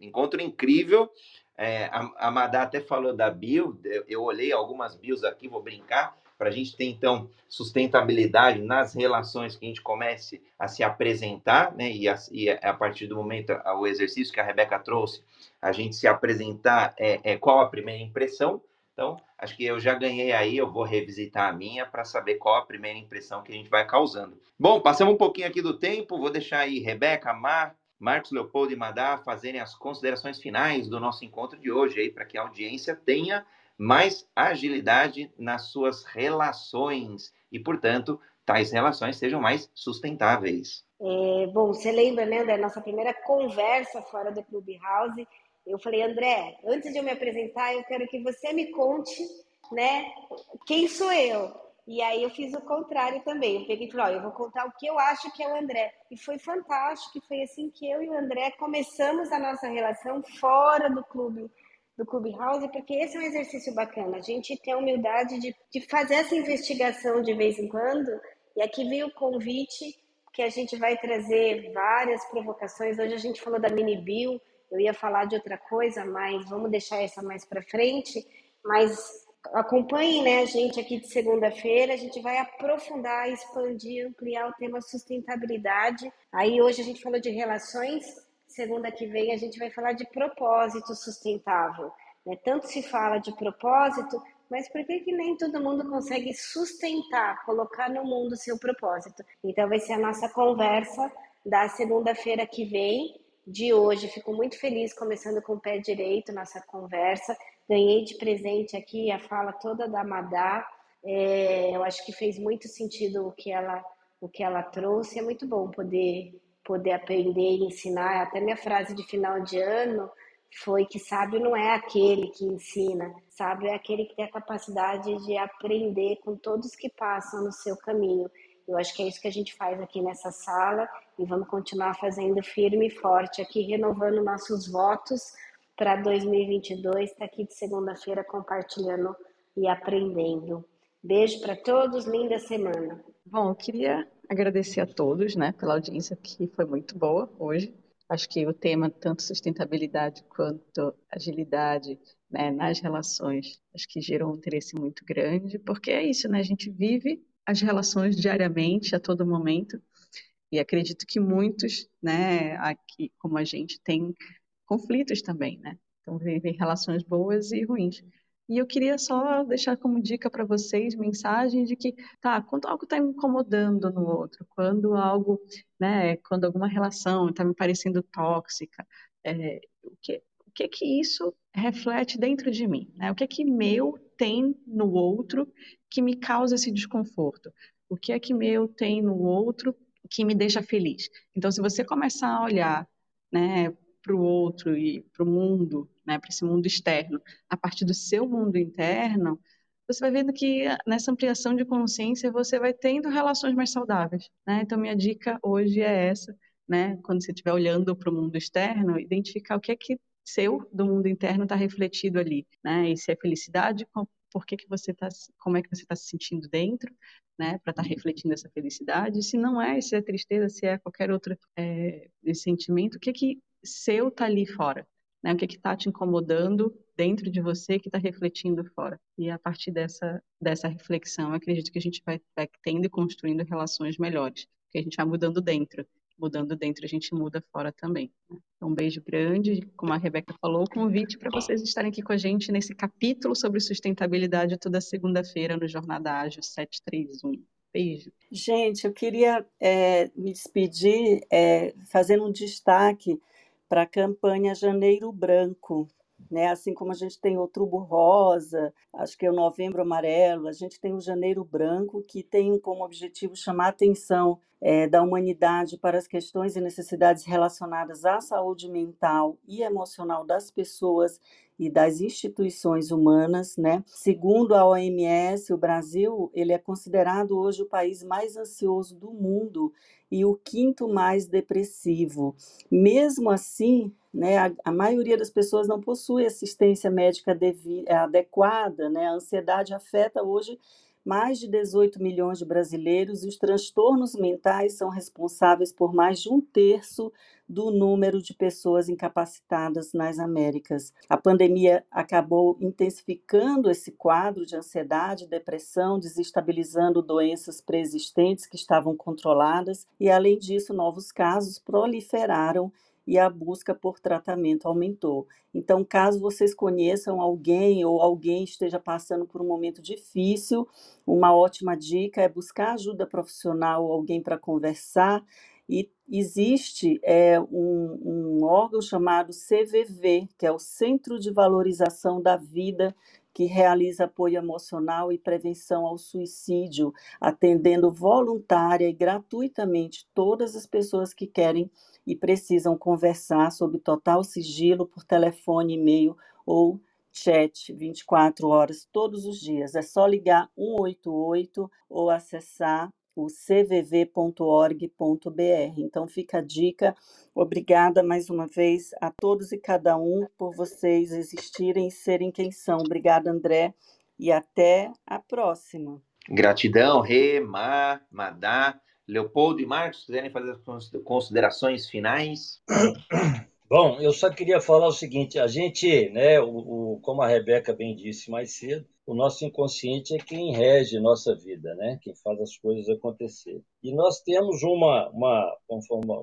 [SPEAKER 1] encontro incrível. É, a, a Madá até falou da bio, eu, eu olhei algumas bios aqui, vou brincar. para a gente ter, então, sustentabilidade nas relações que a gente comece a se apresentar, né? E a, e a partir do momento, o exercício que a Rebeca trouxe, a gente se apresentar é, é qual a primeira impressão. Então, acho que eu já ganhei aí, eu vou revisitar a minha para saber qual a primeira impressão que a gente vai causando. Bom, passamos um pouquinho aqui do tempo, vou deixar aí Rebeca, Mar, Marcos Leopoldo e Madá fazerem as considerações finais do nosso encontro de hoje aí, para que a audiência tenha mais agilidade nas suas relações e, portanto, tais relações sejam mais sustentáveis.
[SPEAKER 2] É, bom, você lembra, né, da nossa primeira conversa fora do Clubhouse? Eu falei, André, antes de eu me apresentar, eu quero que você me conte, né, quem sou eu. E aí eu fiz o contrário também. Eu peguei e falei, ó, eu vou contar o que eu acho que é o André. E foi fantástico, foi assim que eu e o André começamos a nossa relação fora do clube do Clubhouse, porque esse é um exercício bacana. A gente tem a humildade de, de fazer essa investigação de vez em quando. E aqui veio o convite que a gente vai trazer várias provocações. Hoje a gente falou da mini bio, eu ia falar de outra coisa, mas vamos deixar essa mais para frente. Mas acompanhem né, a gente aqui de segunda-feira, a gente vai aprofundar, expandir, ampliar o tema sustentabilidade. Aí hoje a gente falou de relações, segunda que vem a gente vai falar de propósito sustentável. Né? Tanto se fala de propósito, mas por que, que nem todo mundo consegue sustentar, colocar no mundo seu propósito? Então vai ser a nossa conversa da segunda-feira que vem, de hoje. Fico muito feliz começando com o pé direito nossa conversa. Ganhei de presente aqui a fala toda da Madá. É, eu acho que fez muito sentido o que ela o que ela trouxe. É muito bom poder poder aprender e ensinar. Até minha frase de final de ano foi que sábio não é aquele que ensina, sábio é aquele que tem a capacidade de aprender com todos que passam no seu caminho. Eu acho que é isso que a gente faz aqui nessa sala e vamos continuar fazendo firme e forte aqui, renovando nossos votos para 2022. Está aqui de segunda-feira compartilhando e aprendendo. Beijo para todos, linda semana.
[SPEAKER 3] Bom, eu queria agradecer a todos, né, pela audiência que foi muito boa hoje. Acho que o tema tanto sustentabilidade quanto agilidade, né, nas relações, acho que gerou um interesse muito grande, porque é isso, né? A gente vive as relações diariamente, a todo momento, e acredito que muitos, né, aqui como a gente tem conflitos também, né? Então vivem relações boas e ruins. E eu queria só deixar como dica para vocês, mensagem de que, tá, quando algo está me incomodando no outro, quando algo, né, quando alguma relação está me parecendo tóxica, é, o, que, o que que isso reflete dentro de mim? Né? O que é que meu tem no outro que me causa esse desconforto? O que é que meu tem no outro que me deixa feliz? Então, se você começar a olhar, né, para o outro e para o mundo né, para esse mundo externo, a partir do seu mundo interno, você vai vendo que nessa ampliação de consciência você vai tendo relações mais saudáveis. Né? Então, minha dica hoje é essa, né? quando você estiver olhando para o mundo externo, identificar o que é que seu do mundo interno está refletido ali, né? E se é felicidade, por que, que você está, como é que você está se sentindo dentro, né? Para estar tá refletindo essa felicidade. Se não é, se é tristeza, se é qualquer outro é, sentimento, o que que seu está ali fora, né? O que está te incomodando dentro de você que está refletindo fora. E a partir dessa, dessa reflexão, acredito que a gente vai, vai tendo e construindo relações melhores, porque a gente vai mudando dentro. Mudando dentro, a gente muda fora também. Né? Então, um beijo grande, como a Rebeca falou, convite para vocês estarem aqui com a gente nesse capítulo sobre sustentabilidade toda segunda-feira no Jornada Ágil 731. Beijo.
[SPEAKER 6] Gente, eu queria é, me despedir é, fazendo um destaque para a campanha Janeiro Branco. Né? Assim como a gente tem Outubro Rosa, acho que é o Novembro Amarelo, a gente tem o Janeiro Branco, que tem como objetivo chamar a atenção é, da humanidade para as questões e necessidades relacionadas à saúde mental e emocional das pessoas e das instituições humanas, né? Segundo a OMS, o Brasil ele é considerado hoje o país mais ansioso do mundo e o quinto mais depressivo. Mesmo assim, né, a, a maioria das pessoas não possui assistência médica adequada, né? A ansiedade afeta hoje mais de 18 milhões de brasileiros e os transtornos mentais são responsáveis por mais de um terço do número de pessoas incapacitadas nas Américas. A pandemia acabou intensificando esse quadro de ansiedade, depressão, desestabilizando doenças preexistentes que estavam controladas e, além disso, novos casos proliferaram e a busca por tratamento aumentou. Então, caso vocês conheçam alguém ou alguém esteja passando por um momento difícil, uma ótima dica é buscar ajuda profissional ou alguém para conversar. E existe é, um, um órgão chamado CVV, que é o Centro de Valorização da Vida, que realiza apoio emocional e prevenção ao suicídio, atendendo voluntária e gratuitamente todas as pessoas que querem e precisam conversar sob total sigilo por telefone, e-mail ou chat 24 horas todos os dias. É só ligar 188 ou acessar o cvv.org.br. Então fica a dica. Obrigada mais uma vez a todos e cada um por vocês existirem e serem quem são. Obrigada, André, e até a próxima.
[SPEAKER 1] Gratidão, Rê, Má, Madá. Leopoldo e Marcos, quiserem fazer as considerações finais?
[SPEAKER 5] Bom, eu só queria falar o seguinte: a gente, né, o, o, como a Rebeca bem disse mais cedo, o nosso inconsciente é quem rege nossa vida, né? Quem faz as coisas acontecer. E nós temos uma, uma, uma,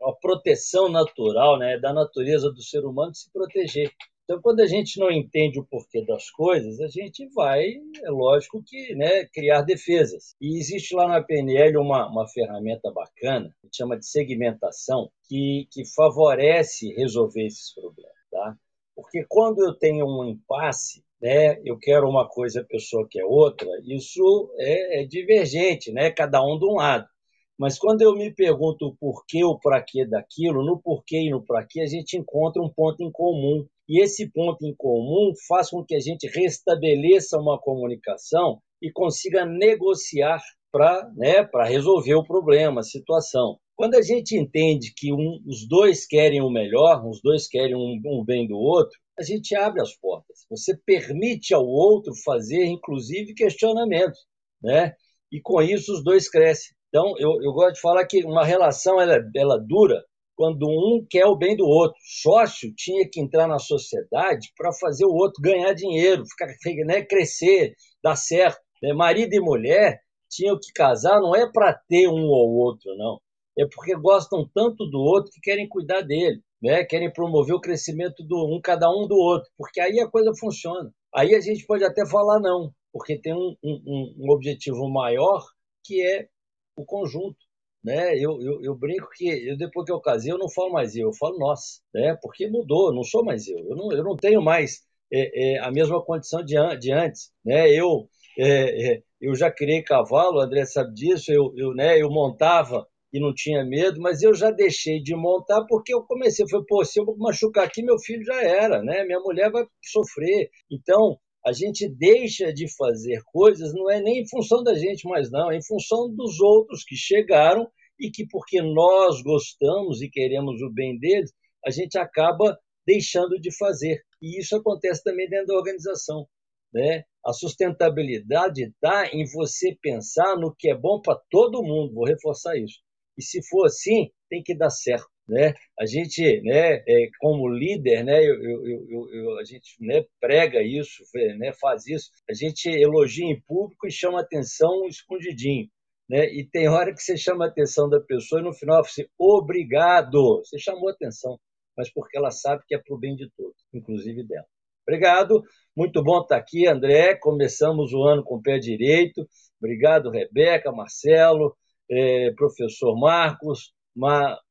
[SPEAKER 5] uma, proteção natural, né, da natureza do ser humano de se proteger. Então, quando a gente não entende o porquê das coisas, a gente vai, é lógico que, né, criar defesas. E existe lá na PNL uma, uma ferramenta bacana, que chama de segmentação, que, que favorece resolver esses problemas. Tá? Porque quando eu tenho um impasse, né, eu quero uma coisa, a pessoa quer outra, isso é, é divergente, né, cada um de um lado. Mas quando eu me pergunto o porquê, o para quê daquilo, no porquê e no para quê, a gente encontra um ponto em comum e esse ponto em comum faz com que a gente restabeleça uma comunicação e consiga negociar para né, resolver o problema, a situação. Quando a gente entende que um, os dois querem o melhor, os dois querem um, um bem do outro, a gente abre as portas. Você permite ao outro fazer, inclusive, questionamentos. Né? E com isso os dois crescem. Então, eu, eu gosto de falar que uma relação ela, ela dura quando um quer o bem do outro. Sócio tinha que entrar na sociedade para fazer o outro ganhar dinheiro, ficar, né, crescer, dar certo. Né? Marido e mulher tinham que casar não é para ter um ou outro, não. É porque gostam tanto do outro que querem cuidar dele, né? querem promover o crescimento do um, cada um do outro, porque aí a coisa funciona. Aí a gente pode até falar não, porque tem um, um, um objetivo maior que é o conjunto né? Eu, eu, eu, brinco que eu, depois que eu casei, eu não falo mais eu, eu falo nós, né? Porque mudou, não sou mais eu. Eu não, eu não tenho mais é, é, a mesma condição de, de antes, né? Eu, é, é, eu já criei cavalo, o André sabe disso, eu, eu, né, eu montava e não tinha medo, mas eu já deixei de montar porque eu comecei, foi, pô, se eu machucar aqui, meu filho já era, né? Minha mulher vai sofrer. Então, a gente deixa de fazer coisas, não é nem em função da gente mais, não, é em função dos outros que chegaram e que, porque nós gostamos e queremos o bem deles, a gente acaba deixando de fazer. E isso acontece também dentro da organização. Né? A sustentabilidade está em você pensar no que é bom para todo mundo, vou reforçar isso. E se for assim, tem que dar certo né? A gente, né, é, como líder, né, eu, eu, eu, a gente né, prega isso, né, faz isso, a gente elogia em público e chama atenção escondidinho. Né? E tem hora que você chama a atenção da pessoa e no final você obrigado, você chamou a atenção, mas porque ela sabe que é para o bem de todos, inclusive dela. Obrigado, muito bom estar aqui, André. Começamos o ano com o pé direito. Obrigado, Rebeca, Marcelo, eh, professor Marcos, Ma,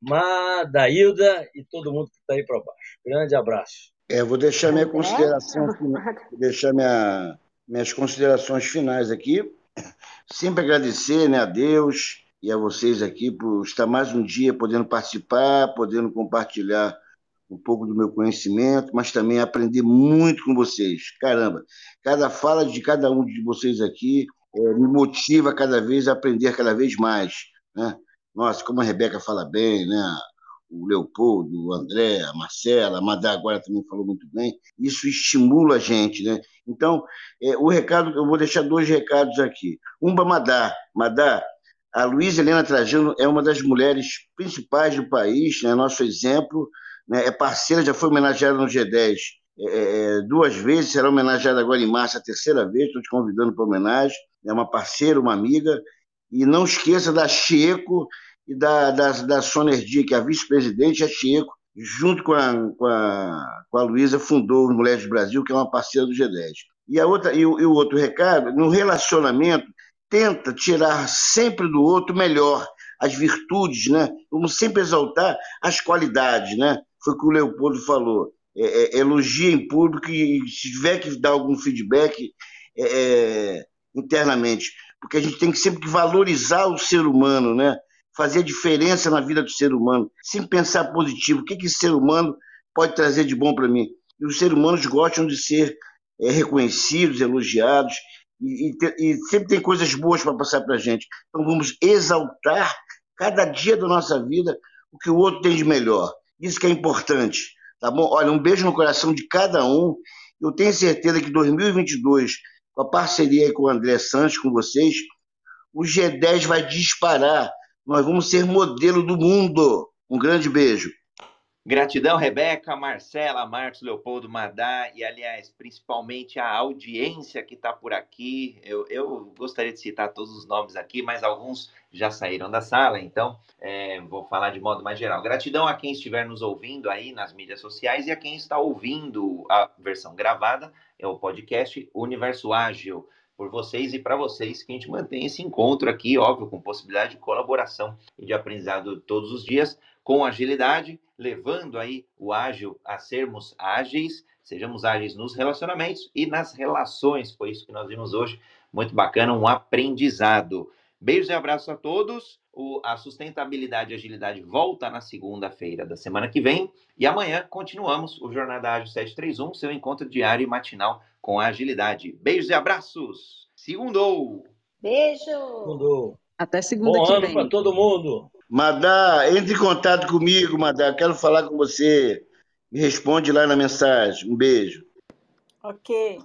[SPEAKER 5] Madailda e todo mundo que está aí para baixo. Grande abraço.
[SPEAKER 4] É, vou deixar minha consideração, vou deixar minha, minhas considerações finais aqui. Sempre agradecer né, a Deus e a vocês aqui por estar mais um dia podendo participar, podendo compartilhar um pouco do meu conhecimento, mas também aprender muito com vocês. Caramba, cada fala de cada um de vocês aqui é, me motiva cada vez a aprender cada vez mais. Né? Nossa, como a Rebeca fala bem, né? o Leopoldo, o André, a Marcela, a Madá agora também falou muito bem. Isso estimula a gente, né? Então, é, o recado, eu vou deixar dois recados aqui. Um para Madá. Madá, a Luísa Helena Trajano é uma das mulheres principais do país, né? nosso exemplo, né? é parceira, já foi homenageada no G10 é, é, duas vezes, será homenageada agora em março, a terceira vez, estou te convidando para homenagem. É uma parceira, uma amiga. E não esqueça da Checo e da, da, da Sonerdi, que é a vice-presidente, a Checo, junto com a, com a, com a Luísa, fundou o Mulheres do Brasil, que é uma parceira do G10. E, a outra, e, o, e o outro recado, no relacionamento, tenta tirar sempre do outro melhor, as virtudes, né? Vamos sempre exaltar as qualidades, né? Foi o que o Leopoldo falou é, é, elogia em público e se tiver que dar algum feedback é, é, internamente, porque a gente tem que sempre valorizar o ser humano, né? Fazer a diferença na vida do ser humano, sempre pensar positivo, o que, que esse ser humano pode trazer de bom para mim. E os seres humanos gostam de ser é, reconhecidos, elogiados, e, e, e, sempre tem coisas boas para passar para a gente. Então vamos exaltar cada dia da nossa vida o que o outro tem de melhor. Isso que é importante. Tá bom? Olha, um beijo no coração de cada um. Eu tenho certeza que 2022, com a parceria com o André Santos, com vocês, o G10 vai disparar. Nós vamos ser modelo do mundo. Um grande beijo.
[SPEAKER 1] Gratidão, Rebeca, Marcela, Marcos, Leopoldo, Madá e, aliás, principalmente a audiência que está por aqui. Eu, eu, gostaria de citar todos os nomes aqui, mas alguns já saíram da sala, então é, vou falar de modo mais geral. Gratidão a quem estiver nos ouvindo aí nas mídias sociais e a quem está ouvindo a versão gravada, é o podcast Universo Ágil por vocês e para vocês que a gente mantém esse encontro aqui, óbvio, com possibilidade de colaboração e de aprendizado todos os dias com agilidade, levando aí o ágil a sermos ágeis, sejamos ágeis nos relacionamentos e nas relações. Foi isso que nós vimos hoje. Muito bacana, um aprendizado. Beijos e abraços a todos. O, a sustentabilidade e agilidade volta na segunda-feira da semana que vem. E amanhã continuamos o Jornada Ágil 731, seu encontro diário e matinal com a agilidade. Beijos e abraços. Segundou!
[SPEAKER 2] Beijo!
[SPEAKER 5] Segundou.
[SPEAKER 3] Até segunda
[SPEAKER 5] Bom
[SPEAKER 3] que
[SPEAKER 5] ano
[SPEAKER 3] vem.
[SPEAKER 5] para todo mundo.
[SPEAKER 4] Madá, entre em contato comigo, Madá. Quero falar com você. Me responde lá na mensagem. Um beijo.
[SPEAKER 6] Ok.